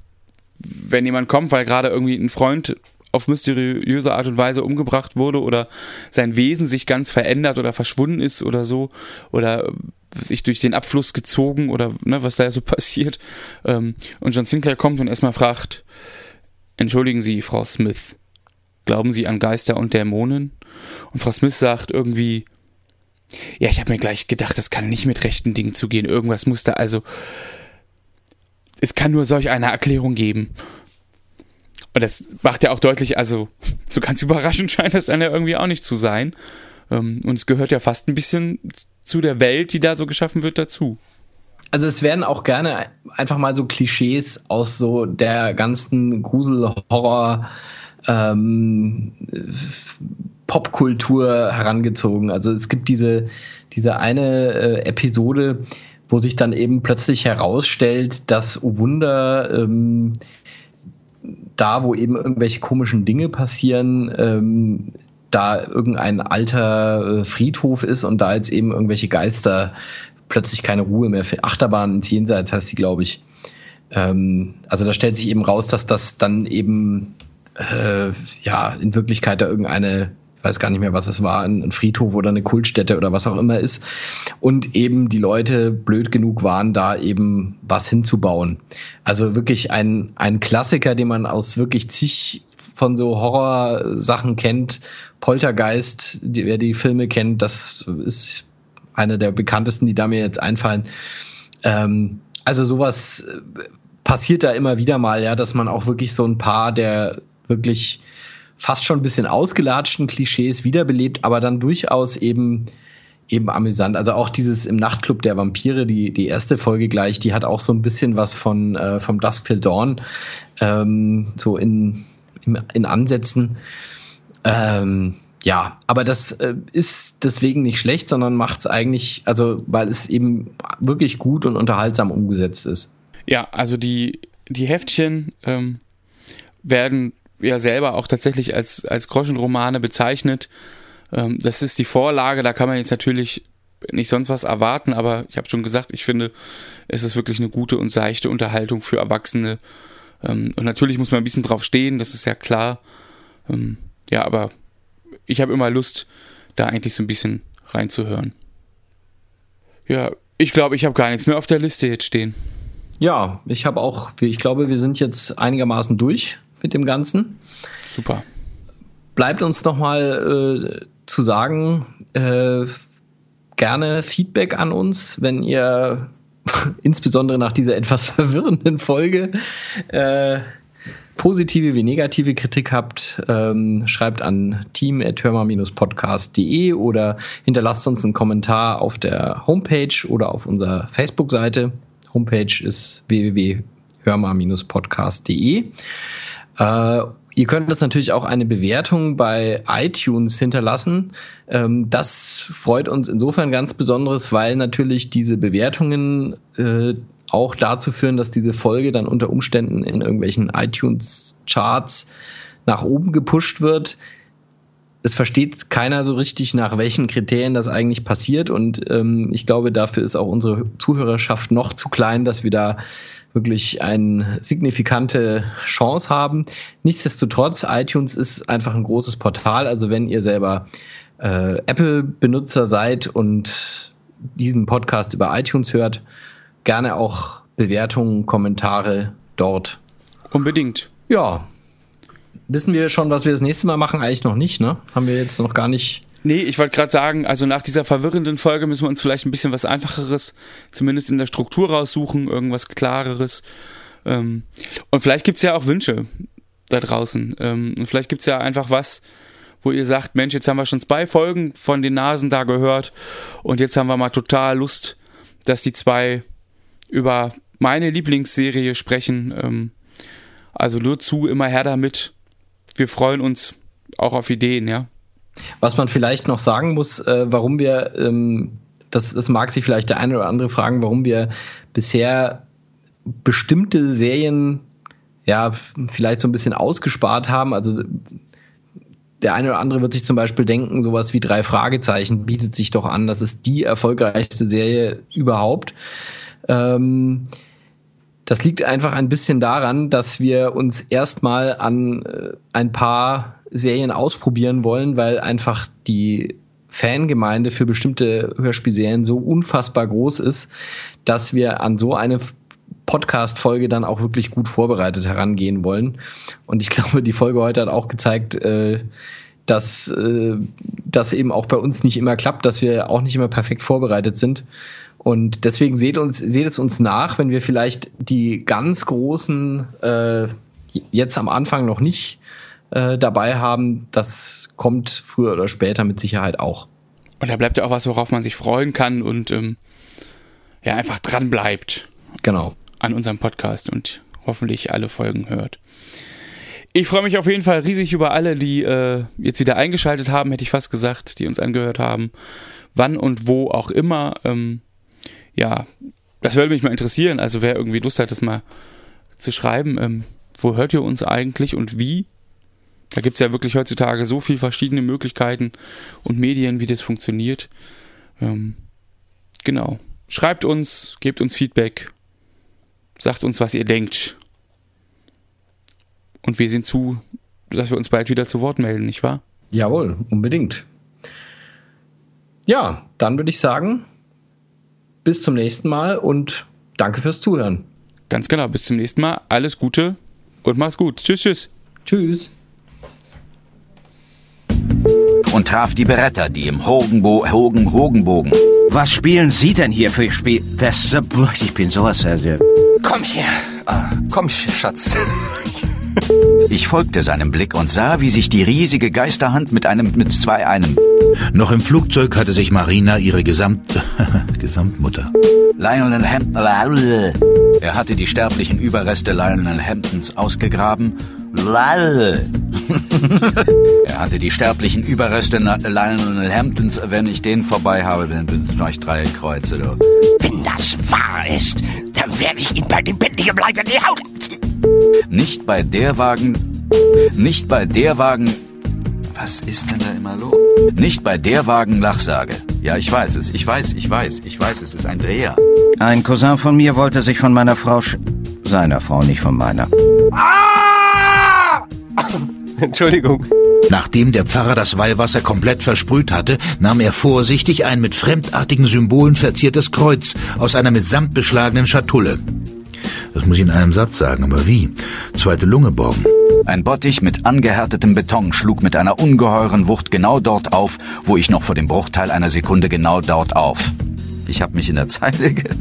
wenn jemand kommt, weil gerade irgendwie ein Freund auf mysteriöse Art und Weise umgebracht wurde oder sein Wesen sich ganz verändert oder verschwunden ist oder so oder sich durch den Abfluss gezogen oder ne, was da so [LAUGHS] passiert. Ähm, und John Sinclair kommt und erstmal fragt, entschuldigen Sie, Frau Smith, glauben Sie an Geister und Dämonen? Und Frau Smith sagt irgendwie, ja, ich habe mir gleich gedacht, das kann nicht mit rechten Dingen zugehen. Irgendwas muss da also. Es kann nur solch eine Erklärung geben. Und das macht ja auch deutlich, also so ganz überraschend [LAUGHS] scheint das dann ja irgendwie auch nicht zu sein. Ähm, und es gehört ja fast ein bisschen zu der Welt, die da so geschaffen wird, dazu. Also es werden auch gerne einfach mal so Klischees aus so der ganzen Grusel-Horror- ähm, Popkultur herangezogen. Also es gibt diese, diese eine äh, Episode, wo sich dann eben plötzlich herausstellt, dass, oh Wunder, ähm, da, wo eben irgendwelche komischen Dinge passieren, ähm, da irgendein alter äh, Friedhof ist und da jetzt eben irgendwelche Geister plötzlich keine Ruhe mehr für Achterbahn ins Jenseits heißt sie, glaube ich. Ähm, also da stellt sich eben raus, dass das dann eben äh, ja in Wirklichkeit da irgendeine weiß gar nicht mehr, was es war, ein Friedhof oder eine Kultstätte oder was auch immer ist. Und eben die Leute blöd genug waren, da eben was hinzubauen. Also wirklich ein, ein Klassiker, den man aus wirklich zig von so Horrorsachen kennt. Poltergeist, die, wer die Filme kennt, das ist eine der bekanntesten, die da mir jetzt einfallen. Ähm, also sowas passiert da immer wieder mal, ja, dass man auch wirklich so ein paar der wirklich fast schon ein bisschen ausgelatschten Klischees wiederbelebt, aber dann durchaus eben eben amüsant. Also auch dieses im Nachtclub der Vampire, die, die erste Folge gleich, die hat auch so ein bisschen was von äh, vom Dusk Till Dawn, ähm, so in, in, in Ansätzen. Ähm, ja, aber das äh, ist deswegen nicht schlecht, sondern macht es eigentlich, also weil es eben wirklich gut und unterhaltsam umgesetzt ist. Ja, also die, die Heftchen ähm, werden ja selber auch tatsächlich als, als Groschenromane bezeichnet. Ähm, das ist die Vorlage, da kann man jetzt natürlich nicht sonst was erwarten, aber ich habe schon gesagt, ich finde, es ist wirklich eine gute und seichte Unterhaltung für Erwachsene. Ähm, und natürlich muss man ein bisschen drauf stehen, das ist ja klar. Ähm, ja, aber ich habe immer Lust, da eigentlich so ein bisschen reinzuhören. Ja, ich glaube, ich habe gar nichts mehr auf der Liste jetzt stehen. Ja, ich habe auch, ich glaube, wir sind jetzt einigermaßen durch mit dem Ganzen. Super. Bleibt uns nochmal äh, zu sagen, äh, gerne Feedback an uns, wenn ihr [LAUGHS] insbesondere nach dieser etwas [LAUGHS] verwirrenden Folge äh, positive wie negative Kritik habt, ähm, schreibt an team.hörmer-podcast.de oder hinterlasst uns einen Kommentar auf der Homepage oder auf unserer Facebook-Seite. Homepage ist www.hörmer-podcast.de. Äh, ihr könnt uns natürlich auch eine Bewertung bei iTunes hinterlassen. Ähm, das freut uns insofern ganz besonderes, weil natürlich diese Bewertungen äh, auch dazu führen, dass diese Folge dann unter Umständen in irgendwelchen iTunes-Charts nach oben gepusht wird. Es versteht keiner so richtig, nach welchen Kriterien das eigentlich passiert. Und ähm, ich glaube, dafür ist auch unsere Zuhörerschaft noch zu klein, dass wir da wirklich eine signifikante Chance haben. Nichtsdestotrotz, iTunes ist einfach ein großes Portal. Also wenn ihr selber äh, Apple-Benutzer seid und diesen Podcast über iTunes hört, gerne auch Bewertungen, Kommentare dort. Unbedingt. Ja. Wissen wir schon, was wir das nächste Mal machen? Eigentlich noch nicht, ne? Haben wir jetzt noch gar nicht Nee, ich wollte gerade sagen, also nach dieser verwirrenden Folge müssen wir uns vielleicht ein bisschen was Einfacheres, zumindest in der Struktur raussuchen, irgendwas Klareres. Ähm, und vielleicht gibt's ja auch Wünsche da draußen. Ähm, und vielleicht gibt's ja einfach was, wo ihr sagt, Mensch, jetzt haben wir schon zwei Folgen von den Nasen da gehört und jetzt haben wir mal total Lust, dass die zwei über meine Lieblingsserie sprechen. Ähm, also nur zu, immer her damit. Wir freuen uns auch auf Ideen, ja. Was man vielleicht noch sagen muss, äh, warum wir, ähm, das, das mag sich vielleicht der eine oder andere fragen, warum wir bisher bestimmte Serien ja vielleicht so ein bisschen ausgespart haben. Also der eine oder andere wird sich zum Beispiel denken, sowas wie drei Fragezeichen bietet sich doch an. Das ist die erfolgreichste Serie überhaupt. Ähm, das liegt einfach ein bisschen daran, dass wir uns erstmal an äh, ein paar Serien ausprobieren wollen, weil einfach die Fangemeinde für bestimmte Hörspielserien so unfassbar groß ist, dass wir an so eine Podcast-Folge dann auch wirklich gut vorbereitet herangehen wollen. Und ich [LAUGHS] glaube, die Folge heute hat auch gezeigt, äh, dass äh, das eben auch bei uns nicht immer klappt, dass wir auch nicht immer perfekt vorbereitet sind. Und deswegen seht uns, seht es uns nach, wenn wir vielleicht die ganz großen äh, jetzt am Anfang noch nicht äh, dabei haben. Das kommt früher oder später mit Sicherheit auch. Und da bleibt ja auch was, worauf man sich freuen kann und ähm, ja, einfach dran bleibt. Genau. An unserem Podcast und hoffentlich alle Folgen hört. Ich freue mich auf jeden Fall riesig über alle, die äh, jetzt wieder eingeschaltet haben, hätte ich fast gesagt, die uns angehört haben. Wann und wo auch immer. Ähm, ja, das würde mich mal interessieren. Also wer irgendwie Lust hat, das mal zu schreiben, ähm, wo hört ihr uns eigentlich und wie? Da gibt es ja wirklich heutzutage so viele verschiedene Möglichkeiten und Medien, wie das funktioniert. Ähm, genau. Schreibt uns, gebt uns Feedback, sagt uns, was ihr denkt. Und wir sehen zu, dass wir uns bald wieder zu Wort melden, nicht wahr? Jawohl, unbedingt. Ja, dann würde ich sagen, bis zum nächsten Mal und danke fürs Zuhören. Ganz genau, bis zum nächsten Mal. Alles Gute und macht's gut. Tschüss, tschüss. Tschüss. Und traf die Beretta, die im Hogenbo Hogen Hogenbogen. Was spielen Sie denn hier für Spiel? Das, ich bin sowas. Äh, komm her. Ah, komm, Schatz. Ich folgte seinem Blick und sah, wie sich die riesige Geisterhand mit einem, mit zwei einem. Noch im Flugzeug hatte sich Marina ihre Gesamt, [LAUGHS] Gesamtmutter. Lionel Hampton, er hatte die sterblichen Überreste Lionel Hamptons ausgegraben. [LAUGHS] er hatte die sterblichen Überreste Lionel Hamptons, wenn ich den vorbei habe, dann bin ich drei Kreuze, du. Wenn das wahr ist, dann werde ich ihn bei dem Bett liegen bleiben, die Haut. Nicht bei der Wagen. Nicht bei der Wagen. Was ist denn da immer los? Nicht bei der Wagen Lachsage. Ja, ich weiß es. Ich weiß, ich weiß, ich weiß, es ist ein Dreher. Ein Cousin von mir wollte sich von meiner Frau sch seiner Frau, nicht von meiner. Ah! [LAUGHS] Entschuldigung. Nachdem der Pfarrer das Weihwasser komplett versprüht hatte, nahm er vorsichtig ein mit fremdartigen Symbolen verziertes Kreuz aus einer mit Samt beschlagenen Schatulle. Das muss ich in einem Satz sagen, aber wie? Zweite Lunge borgen. Ein Bottich mit angehärtetem Beton schlug mit einer ungeheuren Wucht genau dort auf, wo ich noch vor dem Bruchteil einer Sekunde genau dort auf. Ich habe mich in der Zeile geirrt.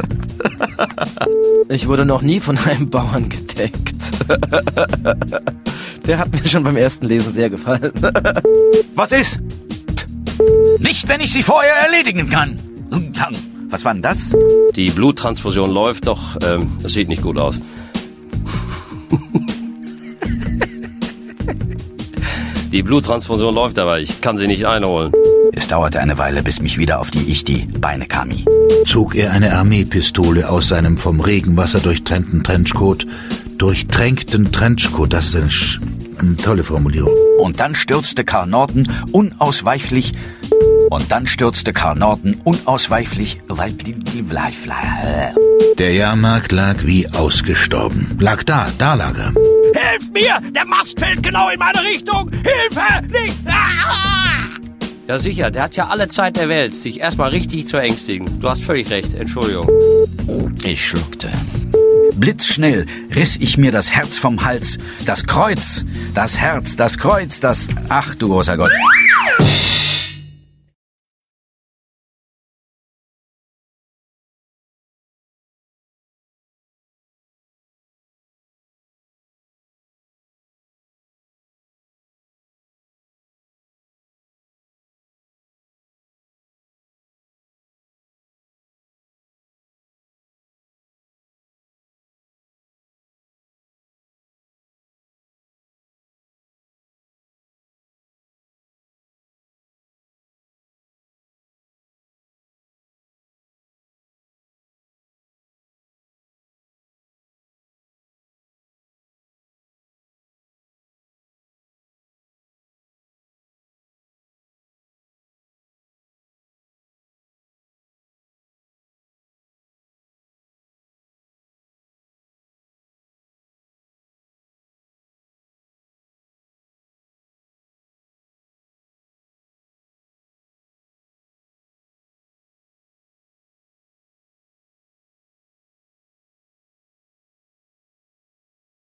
[LAUGHS] ich wurde noch nie von einem Bauern gedeckt. [LAUGHS] Der hat mir schon beim ersten Lesen sehr gefallen. [LAUGHS] Was ist? Nicht, wenn ich sie vorher erledigen kann. Was war denn das? Die Bluttransfusion läuft, doch ähm, es sieht nicht gut aus. Die Bluttransfusion läuft aber, ich kann sie nicht einholen. Es dauerte eine Weile, bis mich wieder auf die Ichti Beine kam. Zog er eine Armeepistole aus seinem vom Regenwasser durchtrennten Trenchcoat. Durchtränkten Trenchcoat, das ist eine, eine tolle Formulierung. Und dann stürzte Karl Norton unausweichlich und dann stürzte Karl Norton unausweichlich, weil Der Jahrmarkt lag wie ausgestorben. Lag da, da lag er. Hilf mir! Der Mast fällt genau in meine Richtung! Hilfe! Nicht! Ah! Ja sicher, der hat ja alle Zeit der Welt, sich erstmal richtig zu ängstigen. Du hast völlig recht, Entschuldigung. Ich schluckte. Blitzschnell riss ich mir das Herz vom Hals. Das Kreuz, das Herz, das Kreuz, das... Ach du großer Gott.